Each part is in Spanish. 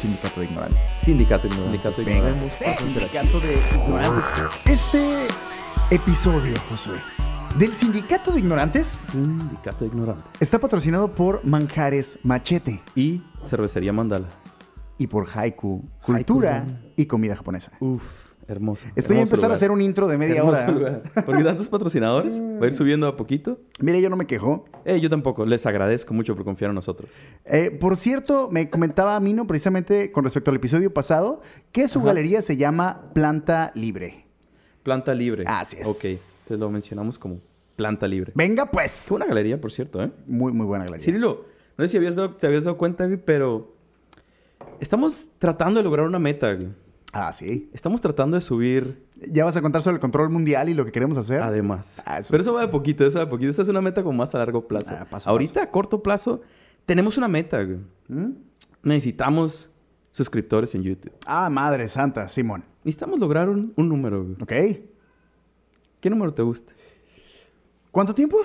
Sindicato de Ignorantes. Sindicato Ignorantes. Sindicato de. Ignorantes. Sindicato de Ignorantes. Este episodio, Josué, del Sindicato de Ignorantes Sindicato Ignorantes. está patrocinado por Manjares Machete Y cervecería Mandala. y por Haiku, cultura y comida japonesa. Uf, hermoso. Estoy a empezar a hacer un intro de media Hermoso hora. lugar. Porque tantos patrocinadores. Va a ir subiendo a poquito. Mire, yo no me quejo. Eh, yo tampoco. Les agradezco mucho por confiar en nosotros. Eh, por cierto, me comentaba Mino precisamente con respecto al episodio pasado que su Ajá. galería se llama Planta Libre. Planta libre. Así es. Ok. Entonces lo mencionamos como planta libre. Venga, pues. Qué buena galería, por cierto, ¿eh? Muy, muy buena galería. Cirilo, no sé si habías dado- te habías dado cuenta, pero estamos tratando de lograr una meta, güey. Ah, sí. Estamos tratando de subir ¿Ya vas a contar sobre el control mundial y lo que queremos hacer? además. Ah, eso pero es- eso va de poquito, eso va de poquito. Esa es una meta como más a largo plazo. Ah, paso Ahorita, a corto plazo, tenemos una meta, güey. ¿Mm? Necesitamos suscriptores en YouTube. Ah, madre santa, Simón. Necesitamos lograr un, un número, güey. Ok. ¿Qué número te gusta? ¿Cuánto tiempo?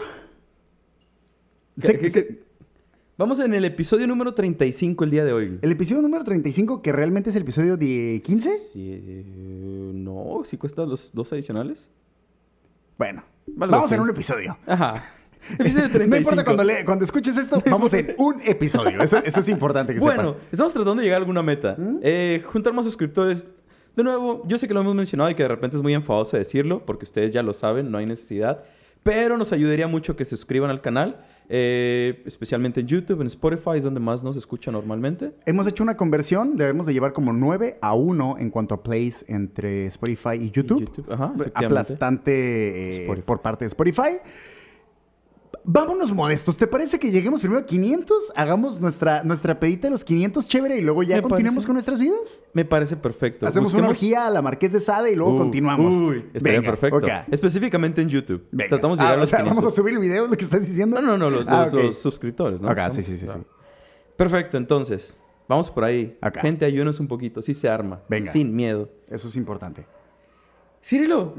¿Qué- Sé- qué- sé- qué? Vamos en el episodio número 35 el día de hoy. El episodio número 35, que realmente es el episodio de 15. Sí, eh, no, si cuesta los dos adicionales. Bueno, Algo vamos así. en un episodio. Ajá. Episodio 35. No importa cuando, le- cuando escuches esto, vamos en un episodio. Eso, eso es importante que Bueno, sepas. estamos tratando de llegar a alguna meta. ¿Mm? Eh, juntar más suscriptores. De nuevo, yo sé que lo hemos mencionado y que de repente es muy enfadoso decirlo, porque ustedes ya lo saben, no hay necesidad. Pero nos ayudaría mucho que se suscriban al canal, eh, especialmente en YouTube, en Spotify, es donde más nos escucha normalmente. Hemos hecho una conversión, debemos de llevar como 9 a 1 en cuanto a plays entre Spotify y YouTube. YouTube, ajá, efectivamente. Aplastante eh, por parte de Spotify. Vámonos modestos. ¿Te parece que lleguemos primero a 500? Hagamos nuestra, nutra pedita de los 500 chévere y luego ya Me continuemos parece. con nuestras vidas. Me parece perfecto. Hacemos una orgía a la Marqués de Sade y luego Uh, continuamos. Uy, estaría Venga, perfecto. Específicamente en YouTube. Venga. Tratamos de Ah, llegar a o los sea, 500. vamos a subir el video, es lo que estás diciendo. No, no, no, los, Ah, los- los suscriptores, ¿no? ¿No? sí, sí, sí, Ah. sí. Perfecto, entonces. Vamos por ahí. Acá. Gente, ayúdenos un poquito. Sí se arma. Venga. Sin miedo. Eso es importante. Cirilo,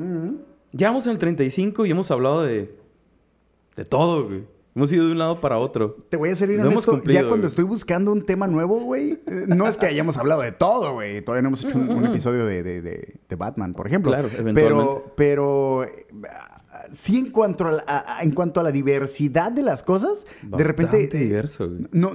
ya vamos en el 35 y hemos hablado de... De todo, güey. Hemos ido de un lado para otro. Te voy a ser bien Lo hemos honesto, cumplido, ya cuando güey. estoy buscando un tema nuevo, güey, eh, no es que hayamos hablado de todo, güey. Todavía no hemos hecho un, un episodio de, de- de- de Batman, por ejemplo. Claro, Pero, eventualmente. pero sí en cuanto a, la, a- en cuanto a la diversidad de las cosas, de repente eh, diverso, güey. no,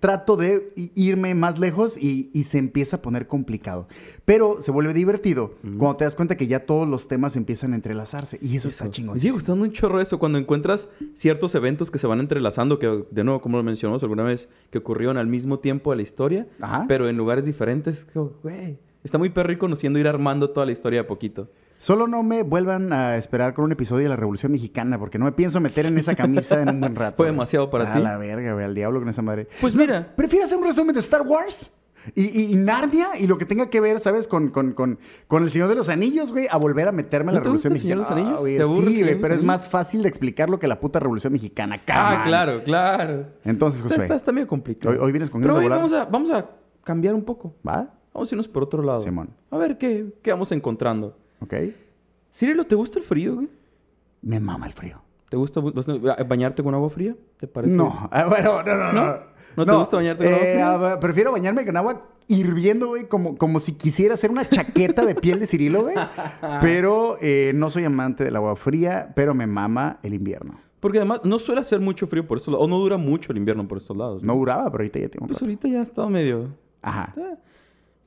trato de irme más lejos y, y se empieza a poner complicado. Pero se vuelve divertido cuando te das cuenta que ya todos los temas empiezan a entrelazarse. Y eso, está chingón. Me sigue gustando un chorro eso cuando encuentras ciertos eventos que se van entrelazando, que de nuevo, como lo mencionamos alguna vez, que ocurrieron al mismo tiempo de la historia, Ajá. pero en lugares diferentes. Güey, está muy perro y conociendo ir armando toda la historia a poquito. Solo no me vuelvan a esperar con un episodio de la Revolución Mexicana, porque no me pienso meter en esa camisa en un buen rato. Fue demasiado para a ti. la verga, güey, al diablo con esa madre. Pues mira, ¿Prefieres hacer un resumen de Star Wars? Y, y- y Narnia y lo que tenga que ver, ¿sabes? Con, con, con, con El Señor de los Anillos, güey, a volver a meterme a la ¿No te gusta Revolución El Señor de Mexicana. los Anillos? Ah, güey, ¿Te aburre El sí, güey, pero es más fácil de explicarlo que la puta Revolución Mexicana. ah, Come on. claro, claro. Entonces, Está, Josué, está, está medio complicado. Hoy- hoy vienes con Pero hoy vamos a, vamos a cambiar un poco. ¿va? Vamos a irnos por otro lado. Simón. A ver qué, qué vamos encontrando. ¿Ok? Cirilo, ¿te gusta el frío, güey? Me mama el frío. ¿Te gusta bañarte con agua fría? ¿Te parece? No, ah, bueno, no, no, no. ¿No? ¿No te gusta bañarte con agua eh, fría? ah, prefiero bañarme con agua hirviendo, güey, como, como si quisiera hacer una chaqueta de piel de Cirilo, güey. Pero eh, no soy amante del agua fría, pero me mama el invierno. Porque además no suele hacer mucho frío por estos lados. O no dura mucho el invierno por estos lados. No duraba, pero ahorita ya tengo Pues rato. ahorita ya ha estado medio... Ajá.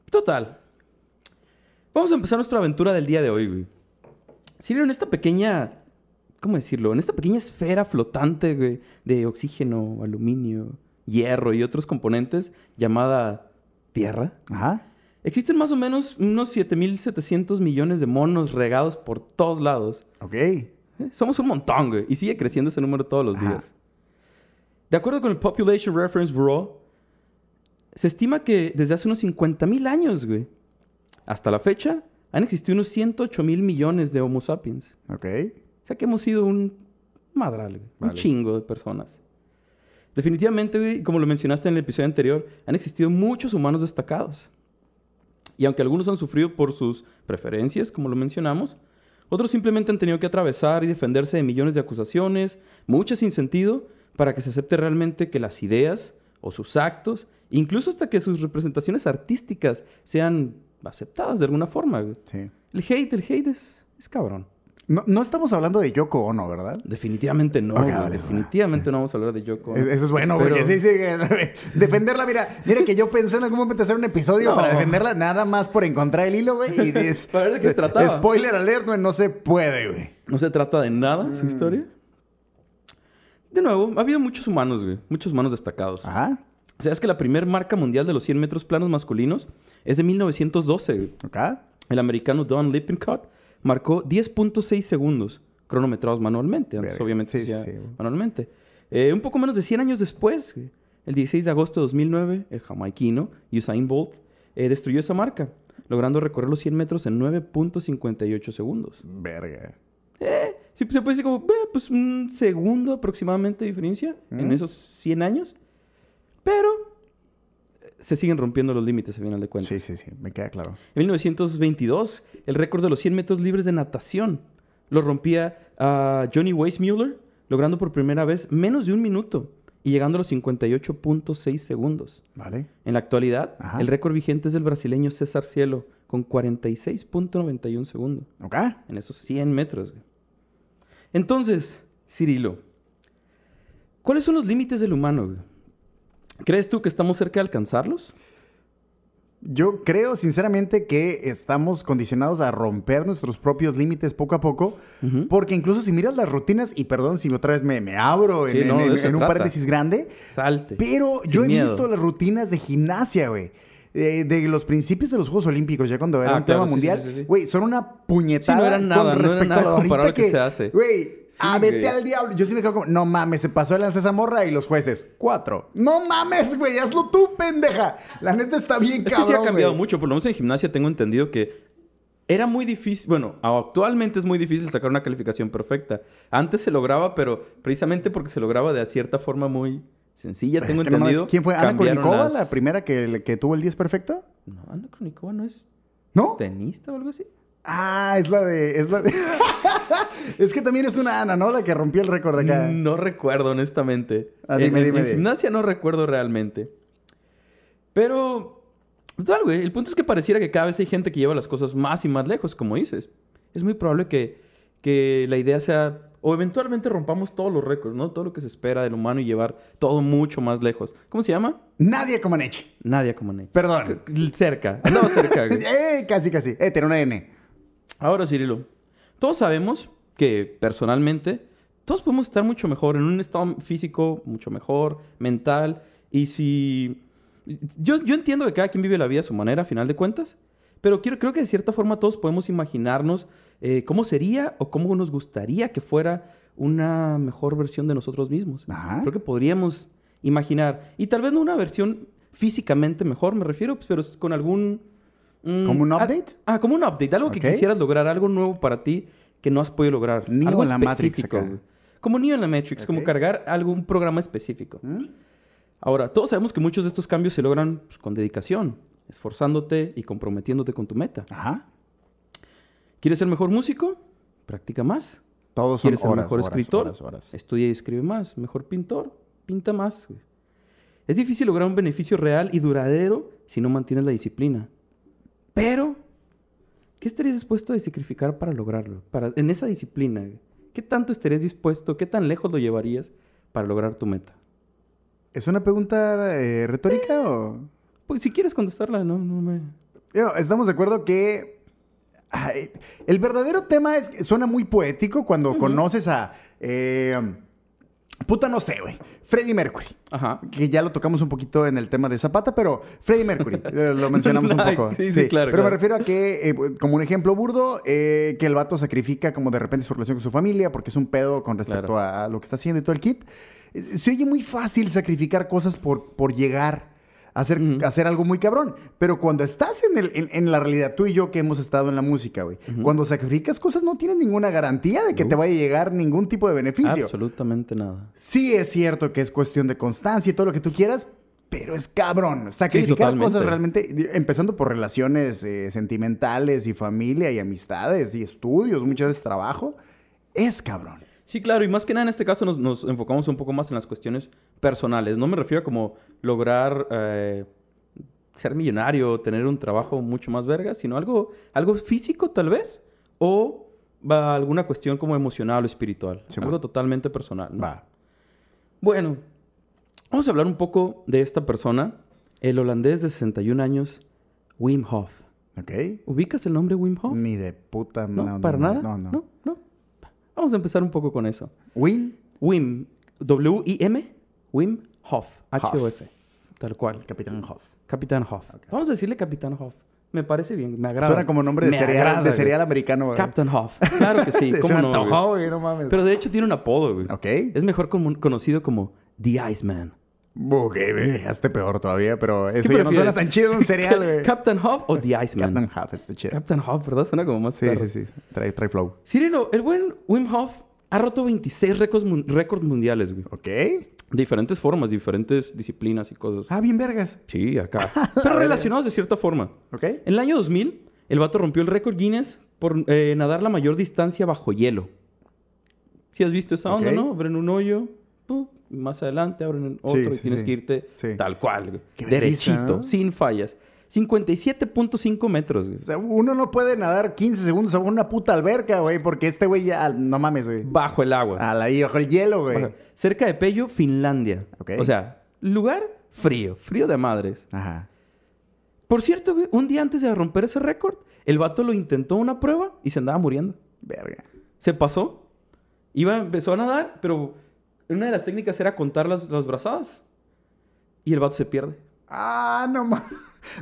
Total. Vamos a empezar nuestra aventura del día de hoy, güey. Cirilo, en esta pequeña... ¿Cómo decirlo? En esta pequeña esfera flotante, güey, de oxígeno, aluminio, hierro y otros componentes llamada Tierra. Ajá. Existen más o menos unos 7.700 millones de monos regados por todos lados. Ok. Eh, Somos un montón, güey. Y sigue creciendo ese número todos los Ajá. días. De acuerdo con el Population Reference Bureau, se estima que desde hace unos 50.000 años, güey, hasta la fecha, han existido unos 108 mil millones de Homo sapiens. Ok. O sea que hemos sido un madral, güey. Un Vale. chingo de personas. Definitivamente, güey, como lo mencionaste en el episodio anterior, han existido muchos humanos destacados. Y aunque algunos han sufrido por sus preferencias, como lo mencionamos, otros simplemente han tenido que atravesar y defenderse de millones de acusaciones, muchas sin sentido, para que se acepte realmente que las ideas o sus actos incluso hasta que sus representaciones artísticas sean aceptadas de alguna forma. güey. Sí. El hate, el hate es, es cabrón. No, no estamos hablando de Yoko Ono, ¿verdad? Definitivamente no. Ok, güey. vale, Definitivamente no vamos a hablar de Yoko. Ono. Es- Eso es bueno, Espero- porque sí, sí. Defenderla, mira, mira que yo pensé en algún momento hacer un episodio No. para defenderla nada más por encontrar el hilo, güey. Y des- Para ver de qué se trataba. Spoiler alert, güey, no se puede, güey. No se trata de nada Mm. su historia. De nuevo, ha habido muchos humanos, güey. Muchos humanos destacados. Ajá. ¿Sabes que la primera marca mundial de los 100 metros planos masculinos es de 1912? güey? Ok. El americano Don Lippincott marcó 10.6 segundos cronometrados manualmente. Antes, obviamente, Sí, manualmente. Eh, un poco menos de 100 años después, el 16 de agosto de 2009, el jamaiquino Usain Bolt eh, destruyó esa marca, logrando recorrer los 100 metros en 9.58 segundos. Verga. Eh, sí, se puede decir como, eh, pues un segundo aproximadamente de diferencia en Ujú. esos 100 años. Pero se siguen rompiendo los límites, al final de cuentas. Sí, sí, sí, me queda claro. En 1922, el récord de los 100 metros libres de natación lo rompía a Johnny Weissmuller, logrando por primera vez menos de un minuto y llegando a los 58.6 segundos. ¿Vale? En la actualidad, Ajá. el récord vigente es del brasileño César Cielo, con 46.91 segundos Ok. en esos 100 metros. güey. Entonces, Cirilo, ¿cuáles son los límites del humano? güey? ¿Crees tú que estamos cerca de alcanzarlos? Yo creo sinceramente que estamos condicionados a romper nuestros propios límites poco a poco, porque incluso si miras las rutinas, y perdón si otra vez me, me abro en, Sí, no, en- de en- eso en un paréntesis grande, Salte. pero Sin yo he miedo. visto las rutinas de gimnasia, güey. De los principios de los Juegos Olímpicos, ya cuando era Ah, un claro, tema mundial, sí, sí, sí. güey, son una puñetada no nada, con no era respecto nada a lo ahorita que se hace. Güey, ah, vete güey. al diablo. Yo sí me quedo como, no mames, se pasó de lanza esa morra y los jueces, cuatro. No mames, güey, hazlo tú, pendeja. La neta está bien Es que cabrón, sí ha cambiado güey. mucho, por lo menos en gimnasia tengo entendido que era muy difícil, bueno, actualmente es muy difícil sacar una calificación perfecta. Antes se lograba, pero precisamente porque se lograba de cierta forma muy sencilla, Es tengo que no mames, entendido. ¿Quién fue? ¿Ana las- la primera que, que tuvo el 10 perfecto? No, Ana Kournikova no es ¿No? tenista o algo así. Ah, es la de... Es, la de... es que también es una Ana, ¿no? La que rompió el récord acá. No recuerdo, honestamente. Ah, dime, en, en- dime, en dime. gimnasia no recuerdo realmente. Pero, total, güey. El punto es que pareciera que cada vez hay gente que lleva las cosas más y más lejos, como dices. Es muy probable que, que la idea sea, o eventualmente rompamos todos los récords, ¿no? Todo lo que se espera del humano y llevar todo mucho más lejos. ¿Cómo se llama? Nadie Comaneci. Nadia Comaneci. Perdón. C- Cerca. Andaba cerca, güey. eh, casi, casi. Eh, tiene una N. Ahora, Cirilo, todos sabemos que personalmente todos podemos estar mucho mejor, en un estado físico mucho mejor, mental, y si... Yo, yo entiendo que cada quien vive la vida a su manera, a final de cuentas, pero quiero, creo que de cierta forma todos podemos imaginarnos eh, cómo sería o cómo nos gustaría que fuera una mejor versión de nosotros mismos. Ajá. Creo que podríamos imaginar, y tal vez no una versión físicamente mejor, me refiero, pues, pero con algún... mm, ¿Como un update? Ah, como un update. Algo que quisieras lograr, algo nuevo para ti que no has podido lograr. Neo algo en la Matrix acá. Como Neo en la Matrix, como cargar algún programa específico. ¿Mm? Ahora, todos sabemos que muchos de estos cambios se logran pues, con dedicación, esforzándote y comprometiéndote con tu meta. Ajá. ¿Quieres ser mejor músico? Practica más. Todos son ¿Quieres ser horas, mejor horas, escritor? horas, horas. Estudia y escribe más. Mejor pintor, pinta más. Es difícil lograr un beneficio real y duradero si no mantienes la disciplina. Pero, ¿qué estarías dispuesto a sacrificar para lograrlo? Para, en esa disciplina. ¿Qué tanto estarías dispuesto? ¿Qué tan lejos lo llevarías para lograr tu meta? ¿Es una pregunta eh, retórica o...? Pues si quieres contestarla, no, no me... Estamos de acuerdo que ay, el verdadero tema es que suena muy poético cuando conoces a... eh, puta, no sé, güey. Freddie Mercury. Ajá. Que ya lo tocamos un poquito en el tema de Zapata, pero Freddie Mercury, eh, lo mencionamos un poco. sí, sí, claro, Pero me refiero a que, eh, como un ejemplo burdo, eh, que el vato sacrifica como de repente su relación con su familia porque es un pedo con respecto Claro. a lo que está haciendo y todo el kit. Se oye muy fácil sacrificar cosas por, por llegar hacer, hacer algo muy cabrón. Pero cuando estás en, el, en, en la realidad, tú y yo que hemos estado en la música, güey, cuando sacrificas cosas no tienes ninguna garantía de que te vaya a llegar ningún tipo de beneficio. Absolutamente nada. Sí es cierto que es cuestión de constancia y todo lo que tú quieras, pero es cabrón. Sacrificar cosas realmente, empezando por relaciones eh, sentimentales y familia y amistades y estudios, muchas veces trabajo, es cabrón. Sí, claro, y más que nada en este caso nos, nos enfocamos un poco más en las cuestiones personales. No me refiero a como lograr eh, ser millonario, tener un trabajo mucho más verga, sino algo, algo físico tal vez, o va alguna cuestión como emocional o espiritual. Sí, algo bueno. totalmente personal. ¿no? Va. Bueno, vamos a hablar un poco de esta persona, el holandés de 61 años, Wim Hof. ¿Ok? ¿Ubicas el nombre Wim Hof? Ni de puta... No, para nada. No, no. no, no. Vamos a empezar un poco con eso. Win, Wim, W-I-M, Wim Hof, H-O-F, tal cual. Capitán Hoff. Capitán Hof. Vamos a decirle Capitán Hof. Me parece bien, me agrada. Suena como nombre de Me cereal, agrada, de cereal americano, güey. Captain Hof. Claro que sí, Se cómo me no, güey? antojó, güey, no mames. Pero de hecho tiene un apodo, güey. Ok. Es mejor como- conocido como The Iceman. Ok, me dejaste peor todavía, pero eso ¿Qué ya no suena tan chido un cereal, güey. ¿Captain Hof o The Iceman? Captain Huff, este chido. Captain Hof, ¿verdad? Suena como más Sí, claro. sí, sí. Trae, trae flow. Cirilo, el buen Wim Hof ha roto 26 récords, mun- récords mundiales, güey. Ok. De diferentes formas, diferentes disciplinas y cosas. Ah, bien vergas. Sí, acá. Pero relacionados de cierta forma. Ok. En el año 2000, el vato rompió el récord Guinness por eh, nadar la mayor distancia bajo hielo. Si has visto esa onda. ¿no? Abren un hoyo, ¡pum! Y más adelante abren otro y sí, tienes sí. que irte tal cual, güey. Qué Derechito, sin fallas. 57.5 metros, güey. O sea, uno no puede nadar 15 segundos a una puta alberca, güey, porque este güey ya... No mames, güey. Bajo el agua. Al ahí, bajo el hielo, güey. Bajo- Cerca de Pello, Finlandia. Ok. O sea, lugar frío, frío de madres. Ajá. Por cierto, güey, un día antes de romper ese récord, el vato lo intentó una prueba y se andaba muriendo. Verga. Se pasó. Iba, empezó a nadar, pero una de las técnicas era contar las, las brazadas. Y el vato se pierde. Ah, no mames.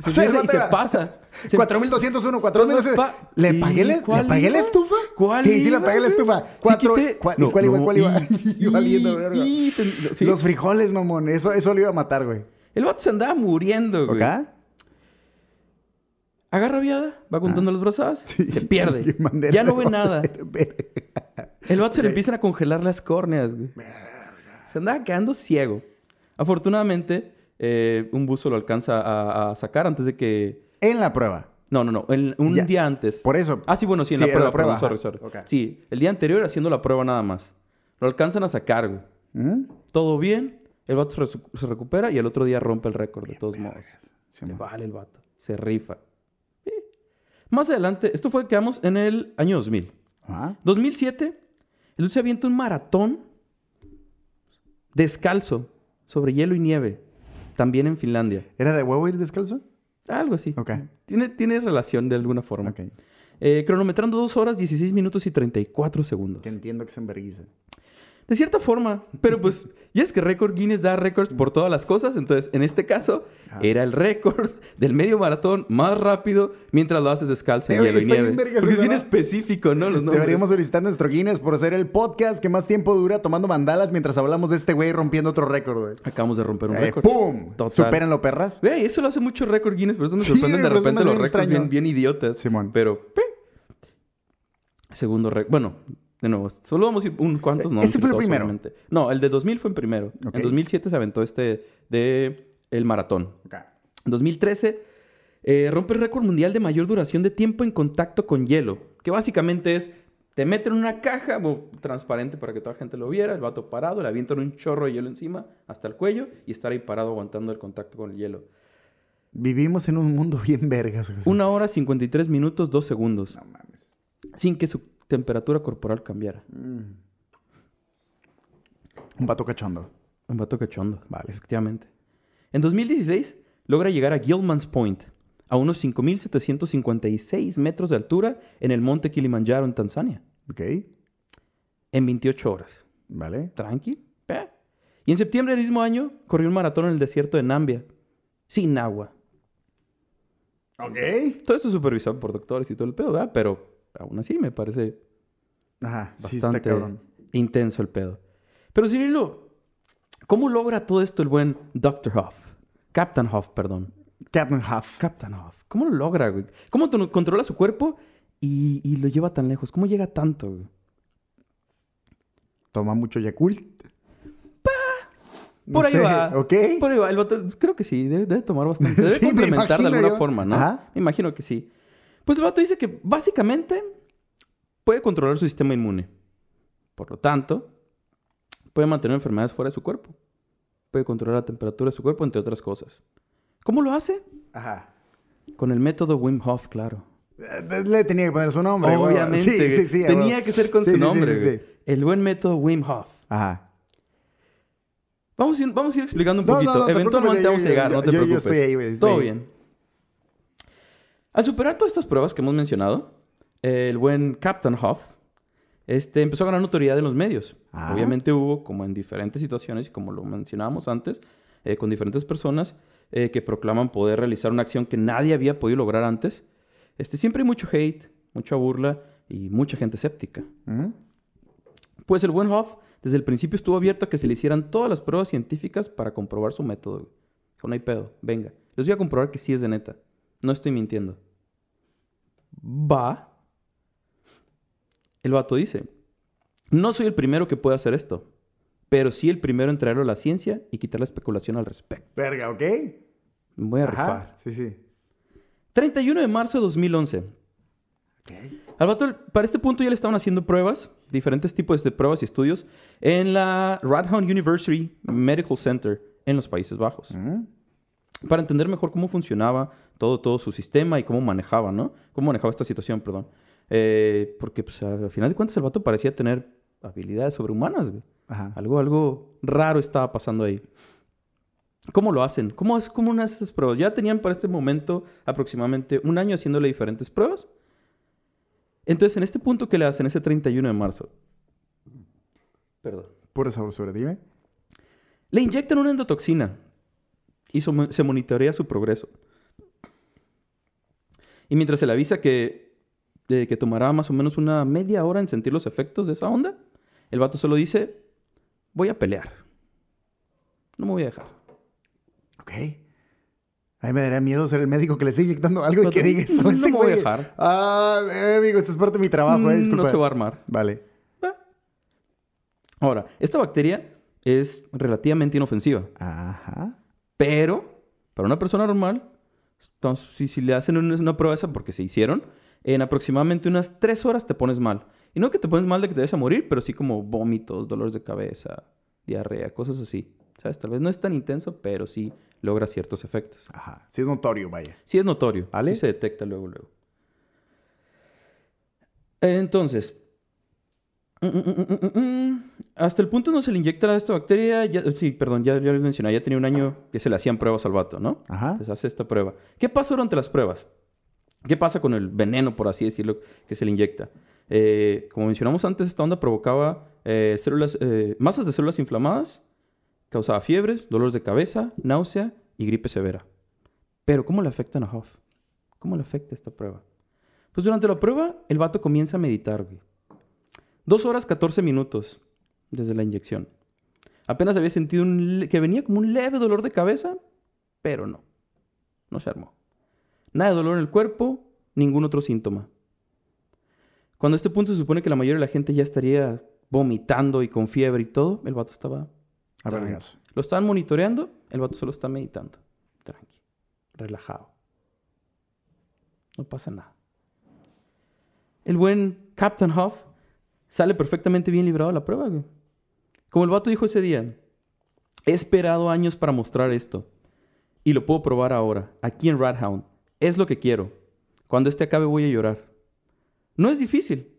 Se O sea, pierde el y vato se pasa. Se- 4201, 4200. Pa- ¿Le ¿Y pagué, la- ¿Le cuál pagué la estufa? ¿Cuál Sí, sí, le pagué la estufa. Sí Cuatro, quité- cua- No, ¿Cuál iba? ¿Cuál iba? y- Iba verga. y sí. Los frijoles, mamón. Eso, eso lo iba a matar, güey. El vato se andaba muriendo, güey. ¿Ok? Agarra viada, va contando las brazadas, Ah. Sí. se pierde. Ya no ve nada. El vato se le empiezan a congelar las córneas, güey. Se andaba quedando ciego. Afortunadamente, eh, un buzo lo alcanza a, a sacar antes de que... En la prueba. No, no, no. el- un Ya. día antes. Por eso. Ah, sí, bueno, sí, en Sí, la en prueba. la prueba, perdón, ajá. sorry, sorry. Ok. Sí, el día anterior haciendo la prueba nada más. Lo alcanzan a sacar, güey. ¿Mm? Todo bien. El vato se, recupera y el otro día rompe el récord de todos modos. Sí, Le vale el vato. Se rifa. Sí. Más adelante, esto fue, quedamos en el año 2000. Ajá. 2007, el se avienta un maratón descalzo sobre hielo y nieve, también en Finlandia. ¿Era de huevo ir descalzo? Algo así. Ok. Tiene, tiene relación de alguna forma. Ok. Eh, cronometrando 2 horas, 16 minutos y 34 segundos. Que entiendo que se enverguiza. De cierta forma, pero pues, ya es que récord Guinness da récords por todas las cosas, entonces en este caso Ah. era el récord del medio maratón más rápido mientras lo haces descalzo en hielo y nieve. Porque es bien ¿no? específico, ¿no? Los. Deberíamos solicitar nuestro Guinness por ser el podcast que más tiempo dura tomando mandalas mientras hablamos de este güey rompiendo otro récord, güey. Acabamos de romper un Eh, récord. ¡Pum! Total. ¿Supérenlo, perras? Güey, eso lo hace mucho récord Guinness, por eso me Sí, sorprenden de repente los récords bien, bien idiotas. Simón. Pero, pe. Segundo récord. Bueno, de nuevo, solo vamos a ir un cuantos, no. ¿Ese fue el primero? No, el de 2000 fue el primero. Ok. En 2007 se aventó este de el maratón. Ok. En 2013 eh, rompe el récord mundial de mayor duración de tiempo en contacto con hielo, que básicamente es te meten en una caja bo- transparente para que toda la gente lo viera, el vato parado, le avientan un chorro de hielo encima hasta el cuello y estar ahí parado aguantando el contacto con el hielo. Vivimos en un mundo bien vergas, José. Una hora 53 minutos 2 segundos, No mames. sin que su temperatura corporal cambiara. Mm. Un vato cachondo. Un vato cachondo, Vale. efectivamente. En 2016 logra llegar a Gilman's Point, a unos 5.756 metros de altura en el monte Kilimanjaro en Tanzania, Ok. en 28 horas. Vale. Tranqui. Y en septiembre del mismo año corrió un maratón en el desierto de Nambia, sin agua. Ok. Todo esto supervisado por doctores y todo el pedo, ¿verdad? Pero aún así me parece Ajá. Sí, está bastante intenso el pedo. Pero Cirilo, ¿cómo logra todo esto el buen Dr. Hoff? Captain Hoff, perdón. Captain Huff. Captain Hoff. ¿Cómo lo logra, güey? ¿Cómo controla su cuerpo y, y lo lleva tan lejos? ¿Cómo llega tanto, güey? Toma mucho Yakult. No Por ahí sé, va. ¿Ok? Por ahí va. El vato, pues, creo que sí, debe, debe tomar bastante. Debe Sí, complementar de alguna yo. forma, ¿no? Ajá. Me imagino que sí. Pues el vato dice que básicamente puede controlar su sistema inmune. Por lo tanto, puede mantener enfermedades fuera de su cuerpo. Puede controlar la temperatura de su cuerpo, entre otras cosas. ¿Cómo lo hace? Ajá. Con el método Wim Hof, claro. Eh, Le tenía que poner su nombre. Obviamente. Sí, sí, sí. Tenía que ser con su nombre. sí, güey. sí. El buen método Wim Hof. Ajá. Vamos a ir, vamos a ir explicando un No, poquito. no Eventualmente vamos a llegar, yo- no te yo- yo preocupes. estoy ahí, güey, Todo ahí. bien. Al superar todas estas pruebas que hemos mencionado, el buen Captain Hoff este, empezó a ganar notoriedad en los medios. Ah. Obviamente hubo, como en diferentes situaciones, y como lo mencionábamos antes, eh, con diferentes personas eh, que proclaman poder realizar una acción que nadie había podido lograr antes. Este, siempre hay mucho hate, mucha burla y mucha gente escéptica. ¿Mm? Pues el buen Hoff desde el principio estuvo abierto a que se le hicieran todas las pruebas científicas para comprobar su método. Dijo, no hay pedo, venga. Les voy a comprobar que sí es de neta. No estoy mintiendo. Va. El vato dice, no soy el primero que puede hacer esto, pero sí el primero en traerlo a la ciencia y quitar la especulación al respecto. Verga, ¿ok? Voy a Ajá. rifar. Sí, sí. 31 de marzo de 2011. Ok. Al vato, para este punto ya le estaban haciendo pruebas, diferentes tipos de pruebas y estudios, en la Radboud University Medical Center en los Países Bajos. ¿Mm? Para entender mejor cómo funcionaba todo, todo su sistema y cómo manejaba, ¿no? Cómo manejaba esta situación, perdón. Eh, porque, pues, al final de cuentas, el vato parecía tener habilidades sobrehumanas, güey. Ajá. Algo, algo raro estaba pasando ahí. ¿Cómo lo hacen? ¿Cómo, es, ¿Cómo unas esas pruebas? Ya tenían para este momento aproximadamente un año haciéndole diferentes pruebas. Entonces, en este punto que le hacen, ese 31 de marzo, perdón, Pura sabrosura, dime. le inyectan una endotoxina y se monitorea su progreso. Y mientras se le avisa que, de que tomará más o menos una media hora en sentir los efectos de esa onda, el vato solo dice, voy a pelear. No me voy a dejar. Ok. A mí me daría miedo ser el médico que le esté inyectando algo y que diga eso. no ese me voy a dejar. Ah, eh, amigo, esto es parte de mi trabajo, eh. Mm, Disculpa. no se va a armar. Vale. Ahora, esta bacteria es relativamente inofensiva, Ajá. Pero para una persona normal, entonces, si, si le hacen una, una prueba esa porque se hicieron, en aproximadamente unas tres horas te pones mal. Y no que te pones mal de que te vayas a morir, pero sí como vómitos, dolores de cabeza, diarrea, cosas así. ¿Sabes? Tal vez no es tan intenso, pero sí logra ciertos efectos. Ajá. Sí es notorio, vaya. Sí es notorio. ¿Vale? Sí se detecta luego, luego. Entonces, mm, mm, mm, hasta el punto donde se le inyecta esta bacteria, ya- sí, perdón, ya, ya lo mencioné, ya tenía un año que se le hacían pruebas al vato, ¿no? Ajá. Entonces hace esta prueba. ¿Qué pasa durante las pruebas? ¿Qué pasa con el veneno, por así decirlo, que se le inyecta? Eh, como mencionamos antes, esta onda provocaba eh, células, eh, masas de células inflamadas, causaba fiebres, dolores de cabeza, náusea y gripe severa. Pero ¿cómo le afectan a Huff? ¿Cómo le afecta esta prueba? Pues durante la prueba, el vato comienza a meditar, güey. Dos horas 14 minutos desde la inyección. Apenas había sentido un que venía como un leve dolor de cabeza, pero no. No se armó. Nada de dolor en el cuerpo, ningún otro síntoma. Cuando a este punto se supone que la mayoría de la gente ya estaría vomitando y con fiebre y todo, el vato estaba... A. Lo estaban monitoreando, el vato solo está meditando. Tranqui. Relajado. No pasa nada. El buen Captain Huff sale perfectamente bien librado de la prueba, güey. Como el vato dijo ese día, he esperado años para mostrar esto. Y lo puedo probar ahora, aquí en Radhound. Es lo que quiero. Cuando este acabe voy a llorar. No es difícil,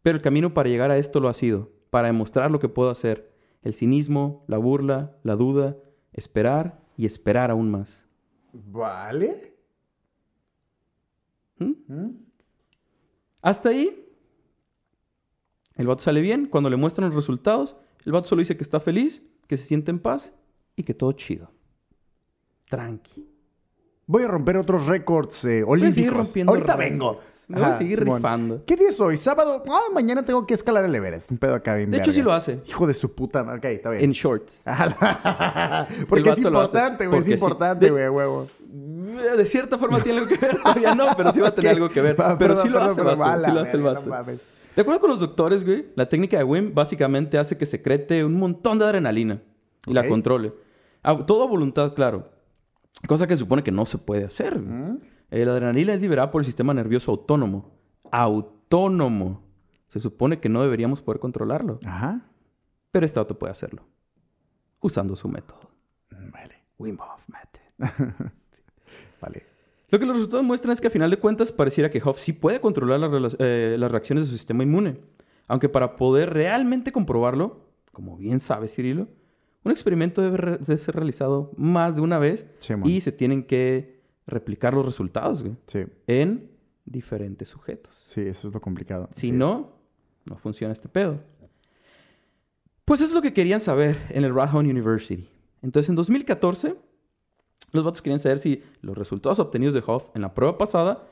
pero el camino para llegar a esto lo ha sido, para demostrar lo que puedo hacer. El cinismo, la burla, la duda, esperar y esperar aún más. Vale. ¿Mm? ¿Mm? Hasta ahí, el vato sale bien. Cuando le muestran los resultados, el vato solo dice que está feliz, que se siente en paz y que todo chido. Tranqui. Voy a romper otros récords eh, Voy a seguir olímpicos. rompiendo Ahorita récords. vengo. Me voy a seguir Simón. rifando. ¿Qué día es hoy? ¿Sábado? Ah, mañana tengo que escalar el Everest. Un pedo acá bien De hecho, sí lo hace. Hijo de su puta madre. Ok, está bien. En shorts. Porque es importante, güey. Es importante, De- güey, huevo. De cierta forma tiene algo que ver. Todavía no, pero sí va a tener algo que ver. Pero sí lo hace el perdón. vato. Sí lo hace el vato. no mames. De acuerdo con los doctores, güey, la técnica de WIM básicamente hace que secrete un montón de adrenalina y la controle. A- todo a voluntad, claro. Cosa que se supone que no se puede hacer. ¿Mm? Eh, la adrenalina es liberada por el sistema nervioso autónomo. Autónomo. Se supone que no deberíamos poder controlarlo. Ajá. Pero este auto puede hacerlo. Usando su método. Vale. Wim Hof Method. Vale. Lo que los resultados muestran es que a final de cuentas pareciera que Hoff sí puede controlar las, eh, las reacciones de su sistema inmune. Aunque para poder realmente comprobarlo, como bien sabe Cirilo, un experimento debe ser realizado más de una vez y se tienen que replicar los resultados güey, Sí. en diferentes sujetos. Sí, eso es lo complicado. Si Así es. no, no funciona este pedo. Pues eso es lo que querían saber en el Radhon University. Entonces, en 2014, los vatos querían saber si los resultados obtenidos de Hoff en la prueba pasada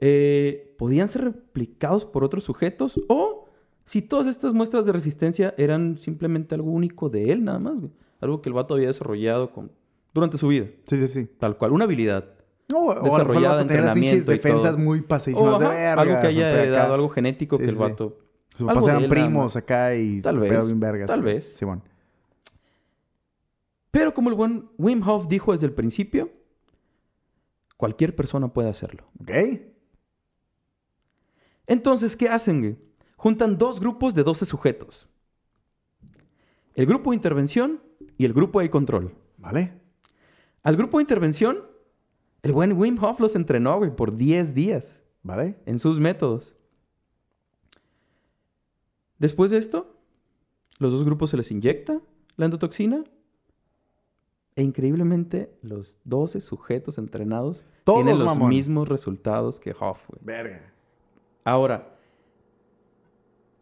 eh, podían ser replicados por otros sujetos o si todas estas muestras de resistencia eran simplemente algo único de él, nada más. güey. Algo que el vato había desarrollado con- durante su vida. Sí, sí, sí. Tal cual, una habilidad. No, o Desarrollada, las pinches entrenamiento y defensas todo. muy O, de verga. algo que haya heredado, algo genético Sí, que el vato... Sus papás eran primos acá y Tal vez, bien vergas. tal vez. Simón. Pero como el buen Wim Hof dijo desde el principio, cualquier persona puede hacerlo. Ok. Entonces, ¿qué hacen? Juntan dos grupos de 12 sujetos. El grupo de intervención y el grupo de control. Vale. Al grupo de intervención, el buen Wim Hof los entrenó güey, por 10 días Vale. en sus métodos. Después de esto, los dos grupos se les inyecta la endotoxina e increíblemente los 12 sujetos entrenados Todos, tienen los mamón. mismos resultados que Hoff. güey. Verga. Ahora,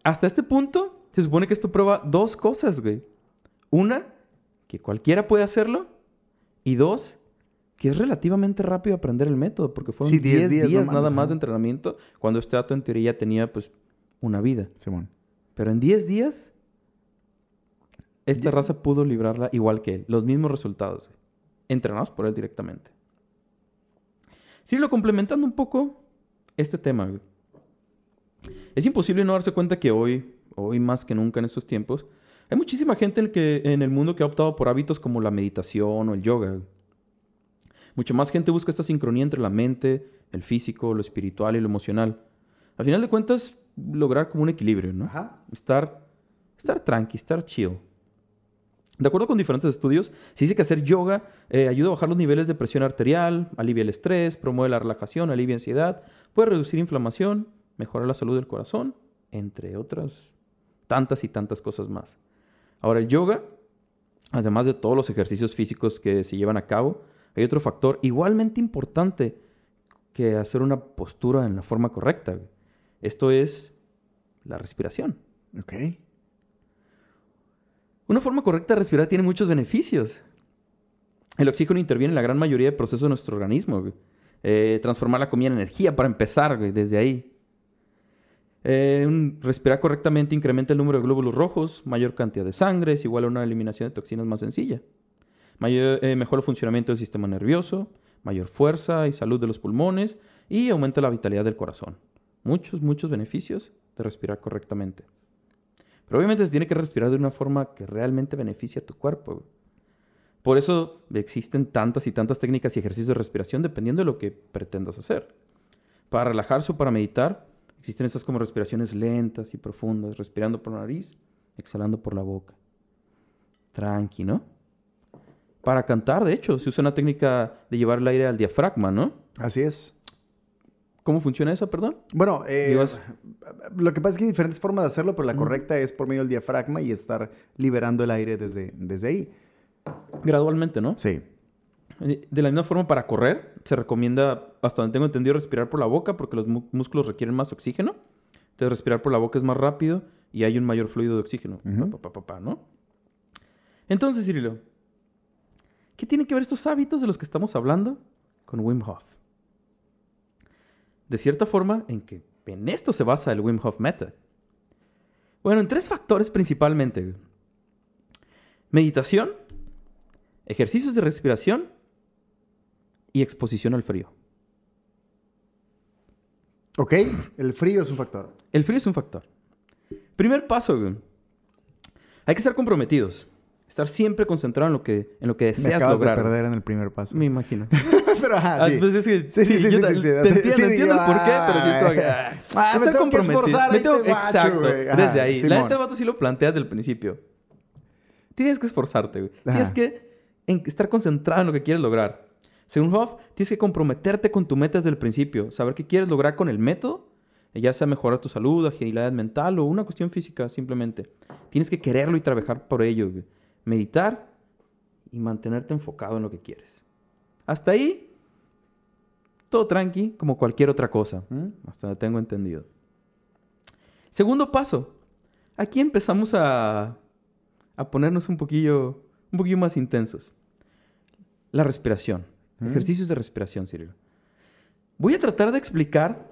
hasta este punto se supone que esto prueba dos cosas, güey. Una, que cualquiera puede hacerlo. Y dos, que es relativamente rápido aprender el método, porque fueron Sí, 10 10 días, días, no nada mames, más de entrenamiento, cuando este dato en teoría ya tenía pues una vida. Simón. Pero en 10 días, esta raza pudo librarla igual que él. Los mismos resultados, güey, entrenados por él directamente. Sí, lo complementando un poco este tema, güey. Es imposible no darse cuenta que hoy, hoy más que nunca en estos tiempos, hay muchísima gente en, que, en el mundo que ha optado por hábitos como la meditación o el yoga. güey. Mucha más gente busca esta sincronía entre la mente, el físico, lo espiritual y lo emocional. Al final de cuentas, lograr como un equilibrio, ¿no? Ajá. Estar, estar tranqui, estar chill. De acuerdo con diferentes estudios, se dice que hacer yoga eh, ayuda a bajar los niveles de presión arterial, alivia el estrés, promueve la relajación, alivia ansiedad, puede reducir inflamación, mejorar la salud del corazón, entre otras tantas y tantas cosas más. Ahora, el yoga, además de todos los ejercicios físicos que se llevan a cabo, hay otro factor igualmente importante que hacer una postura en la forma correcta. Esto es la respiración. Ok. Una forma correcta de respirar tiene muchos beneficios. El oxígeno interviene en la gran mayoría de procesos de nuestro organismo. Eh, transformar la comida en energía para empezar, güey, desde ahí. Eh, respirar correctamente incrementa el número de glóbulos rojos, mayor cantidad de sangre, es igual a una eliminación de toxinas más sencilla. Mayor, eh, mejor funcionamiento del sistema nervioso, mayor fuerza y salud de los pulmones y aumenta la vitalidad del corazón. Muchos, muchos beneficios de respirar correctamente. Pero obviamente se tiene que respirar de una forma que realmente beneficie a tu cuerpo. Por eso existen tantas y tantas técnicas y ejercicios de respiración dependiendo de lo que pretendas hacer. Para relajarse o para meditar, existen estas como respiraciones lentas y profundas, respirando por la nariz, exhalando por la boca. Tranqui, ¿no? Para cantar, de hecho, se usa una técnica de llevar el aire al diafragma, ¿no? Así es. ¿Cómo funciona eso, perdón? Bueno, eh, lo que pasa es que hay diferentes formas de hacerlo, pero la correcta es por medio del diafragma y estar liberando el aire desde, desde ahí. Gradualmente, ¿no? Sí. Eh, De la misma forma, para correr, se recomienda, hasta donde tengo entendido, respirar por la boca porque los músculos requieren más oxígeno. Entonces, respirar por la boca es más rápido y hay un mayor fluido de oxígeno. Ujú. Pa, pa, pa, pa, ¿no? Entonces, Cirilo, ¿qué tienen que ver estos hábitos de los que estamos hablando con Wim Hof? De cierta forma, en que en esto se basa el Wim Hof Method. Bueno, en tres factores principalmente. Meditación, ejercicios de respiración y exposición al frío. Ok, el frío es un factor. El frío es un factor. Primer paso, güey. Hay que estar comprometidos. Estar siempre concentrado en lo que, en lo que Me deseas acabas lograr. de perder en el primer paso. Me imagino. pero ajá, Ah, sí. pues es que, Sí, sí, sí, sí, sí, sí. Te entiendo, entiendo el digo, por qué, pero sí es como que... ah, Ah, ah, me tengo que esforzar, Me tengo- te guacho, exacto. Ajá, desde ahí. La Simón. neta, el vato sí lo planteas desde el principio. Tienes que esforzarte, güey. Tienes Ajá. que en- estar concentrado en lo que quieres lograr. Según Hoff, tienes que comprometerte con tu meta desde el principio. Saber qué quieres lograr con el método. Ya sea mejorar tu salud, agilidad mental o una cuestión física, simplemente. Tienes que quererlo y trabajar por ello. güey. Meditar y mantenerte enfocado en lo que quieres. Hasta ahí, todo tranqui, como cualquier otra cosa. ¿Mm? Hasta tengo entendido. Segundo paso. Aquí empezamos a, a ponernos un poquillo, un poquillo más intensos. La respiración. ¿Mm? Ejercicios de respiración, Cirilo. Voy a tratar de explicar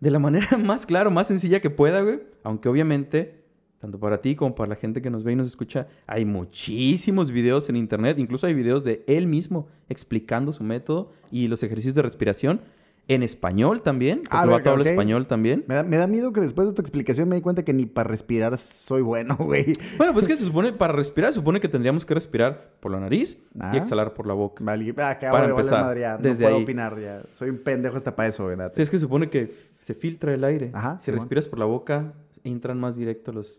de la manera más clara, más sencilla que pueda, güey. Aunque obviamente, tanto para ti como para la gente que nos ve y nos escucha, hay muchísimos videos en internet. Incluso hay videos de él mismo explicando su método y los ejercicios de respiración. En español también. Porque Ah, el vato verga, habla ok. español también. Me da, me da miedo que después de tu explicación me di cuenta que ni para respirar soy bueno, güey. Bueno, pues que se supone, para respirar, se supone que tendríamos que respirar por la nariz Ah. y exhalar por la boca. Vale, ah, acabo Para de empezar, madre ya. No desde puedo ahí. opinar ya. Soy un pendejo hasta para eso, ¿verdad? Sí, es que se supone que se filtra el aire. Ajá, Si Simón. respiras por la boca, entran más directo los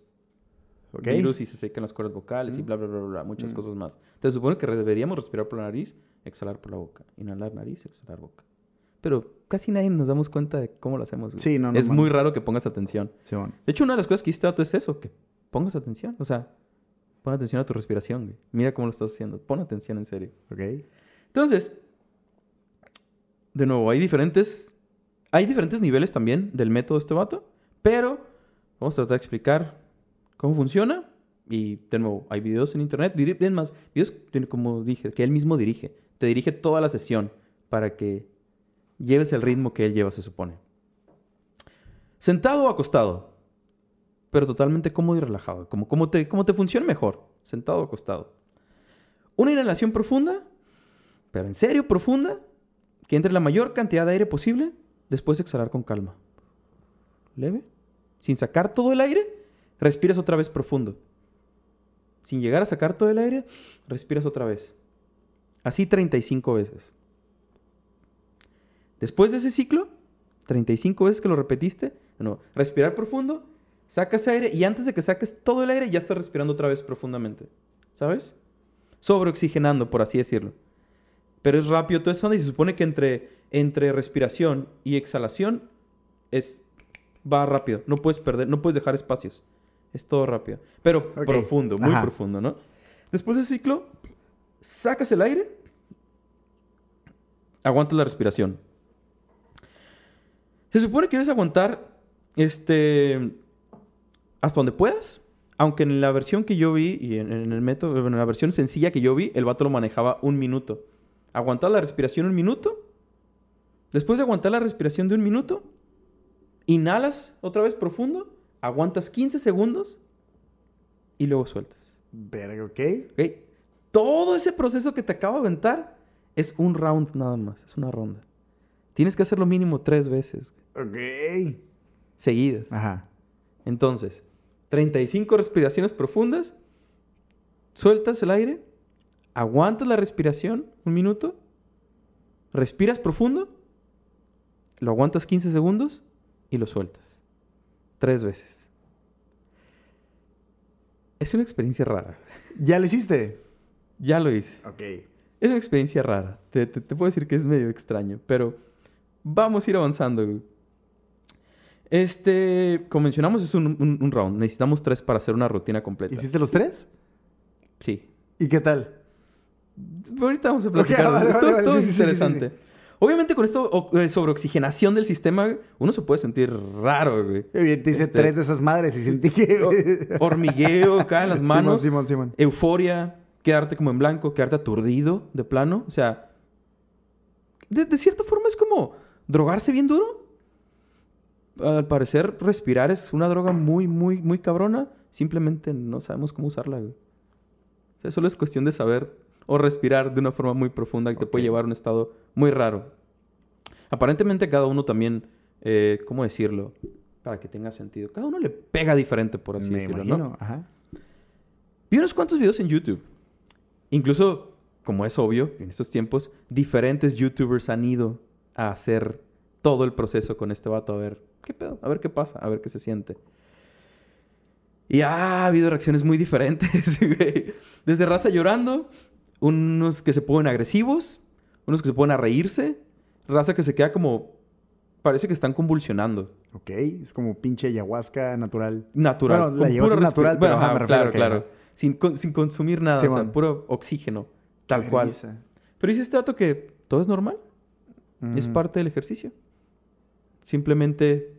¿Ok? virus y se secan las cuerdas vocales y Mm. bla, bla, bla, bla, muchas Mm. cosas más. Entonces supone que deberíamos respirar por la nariz, exhalar por la boca. Inhalar nariz, exhalar boca. Pero casi nadie nos damos cuenta de cómo lo hacemos. güey. Sí, no, no Es mames. muy raro que pongas atención. Simón. De hecho, una de las cosas que hice es eso, que pongas atención. O sea, pon atención a tu respiración, güey. Mira cómo lo estás haciendo. Pon atención en serio. ¿Ok? Entonces, de nuevo, hay diferentes, hay diferentes niveles también del método de este vato, pero vamos a tratar de explicar cómo funciona. Y de nuevo, hay videos en internet, es más, videos como dije, que él mismo dirige. Te dirige toda la sesión para que lleves el ritmo que él lleva, se supone. Sentado o acostado, pero totalmente cómodo y relajado, como, como, te, como te funcione mejor, sentado o acostado. Una inhalación profunda, pero en serio profunda, que entre la mayor cantidad de aire posible, después exhalar con calma. Leve, sin sacar todo el aire, respiras otra vez profundo. Sin llegar a sacar todo el aire, respiras otra vez. Así 35 veces. Después de ese ciclo, 35 veces que lo repetiste, no, respirar profundo, sacas aire y antes de que saques todo el aire ya estás respirando otra vez profundamente. ¿Sabes? Sobreoxigenando, por así decirlo. Pero es rápido todo eso y se supone que entre, entre respiración y exhalación es va rápido. No puedes perder, no puedes dejar espacios. Es todo rápido. Pero profundo, muy Ajá. profundo, ¿no? Después del ciclo, sacas el aire, aguantas la respiración. Se supone que debes aguantar este hasta donde puedas. Aunque en la versión que yo vi y en, en el método, en la versión sencilla que yo vi, el vato lo manejaba un minuto. Aguantar la respiración un minuto. Después de aguantar la respiración de un minuto, inhalas otra vez profundo, aguantas 15 segundos y luego sueltas. Verga, ¿ok? ¿Ok? Todo ese proceso que te acabo de aventar es un round nada más, es una ronda. Tienes que hacerlo mínimo tres veces Ok. seguidas. Ajá. Entonces, 35 respiraciones profundas, sueltas el aire, aguantas la respiración un minuto, respiras profundo, lo aguantas 15 segundos y lo sueltas. Tres veces. Es una experiencia rara. ¿Ya lo hiciste? Ya lo hice. Ok. Es una experiencia rara. Te, te- te puedo decir que es medio extraño, pero vamos a ir avanzando. güey. Este, como mencionamos, es un, un- un round. Necesitamos tres para hacer una rutina completa. ¿Hiciste los tres? Sí. ¿Y qué tal? Ahorita vamos a platicar. Vale, esto. vale, esto vale. es Sí, sí, interesante. Obviamente con esto eh, sobre oxigenación del sistema, uno se puede sentir raro, güey. Bien, te hice Este- tres de esas madres y sentí que... Hormigueo acá en las manos. Simón, Simón, Simón. euforia, quedarte como en blanco, quedarte aturdido de plano. O sea, de, de cierta forma es como drogarse bien duro. Al parecer, respirar es una droga muy, muy, muy cabrona. Simplemente no sabemos cómo usarla, güey. O sea, solo es cuestión de saber o respirar de una forma muy profunda que te puede llevar a un estado muy raro. Aparentemente cada uno también, eh, ¿cómo decirlo? Para que tenga sentido. Cada uno le pega diferente, por así Me decirlo, imagino, ¿no? ajá. Vi unos cuantos videos en YouTube. Incluso como es obvio, en estos tiempos, diferentes youtubers han ido a hacer todo el proceso con este vato a ver qué pedo, a ver qué pasa, a ver qué se siente. Y ha habido reacciones muy diferentes, güey. Desde raza llorando, unos que se ponen agresivos, unos que se ponen a reírse, raza que se queda como... Parece que están convulsionando. Ok, es como pinche ayahuasca natural. Natural. Bueno, la ayahuasca natural, pero Bueno, ajá, ajá, me refiero claro, a que- claro. Sin, con- sin consumir nada, Sí, o sea, man. puro oxígeno. Tal Qué cual. risa. Pero dice este dato que todo es normal. Es Mm. parte del ejercicio. Simplemente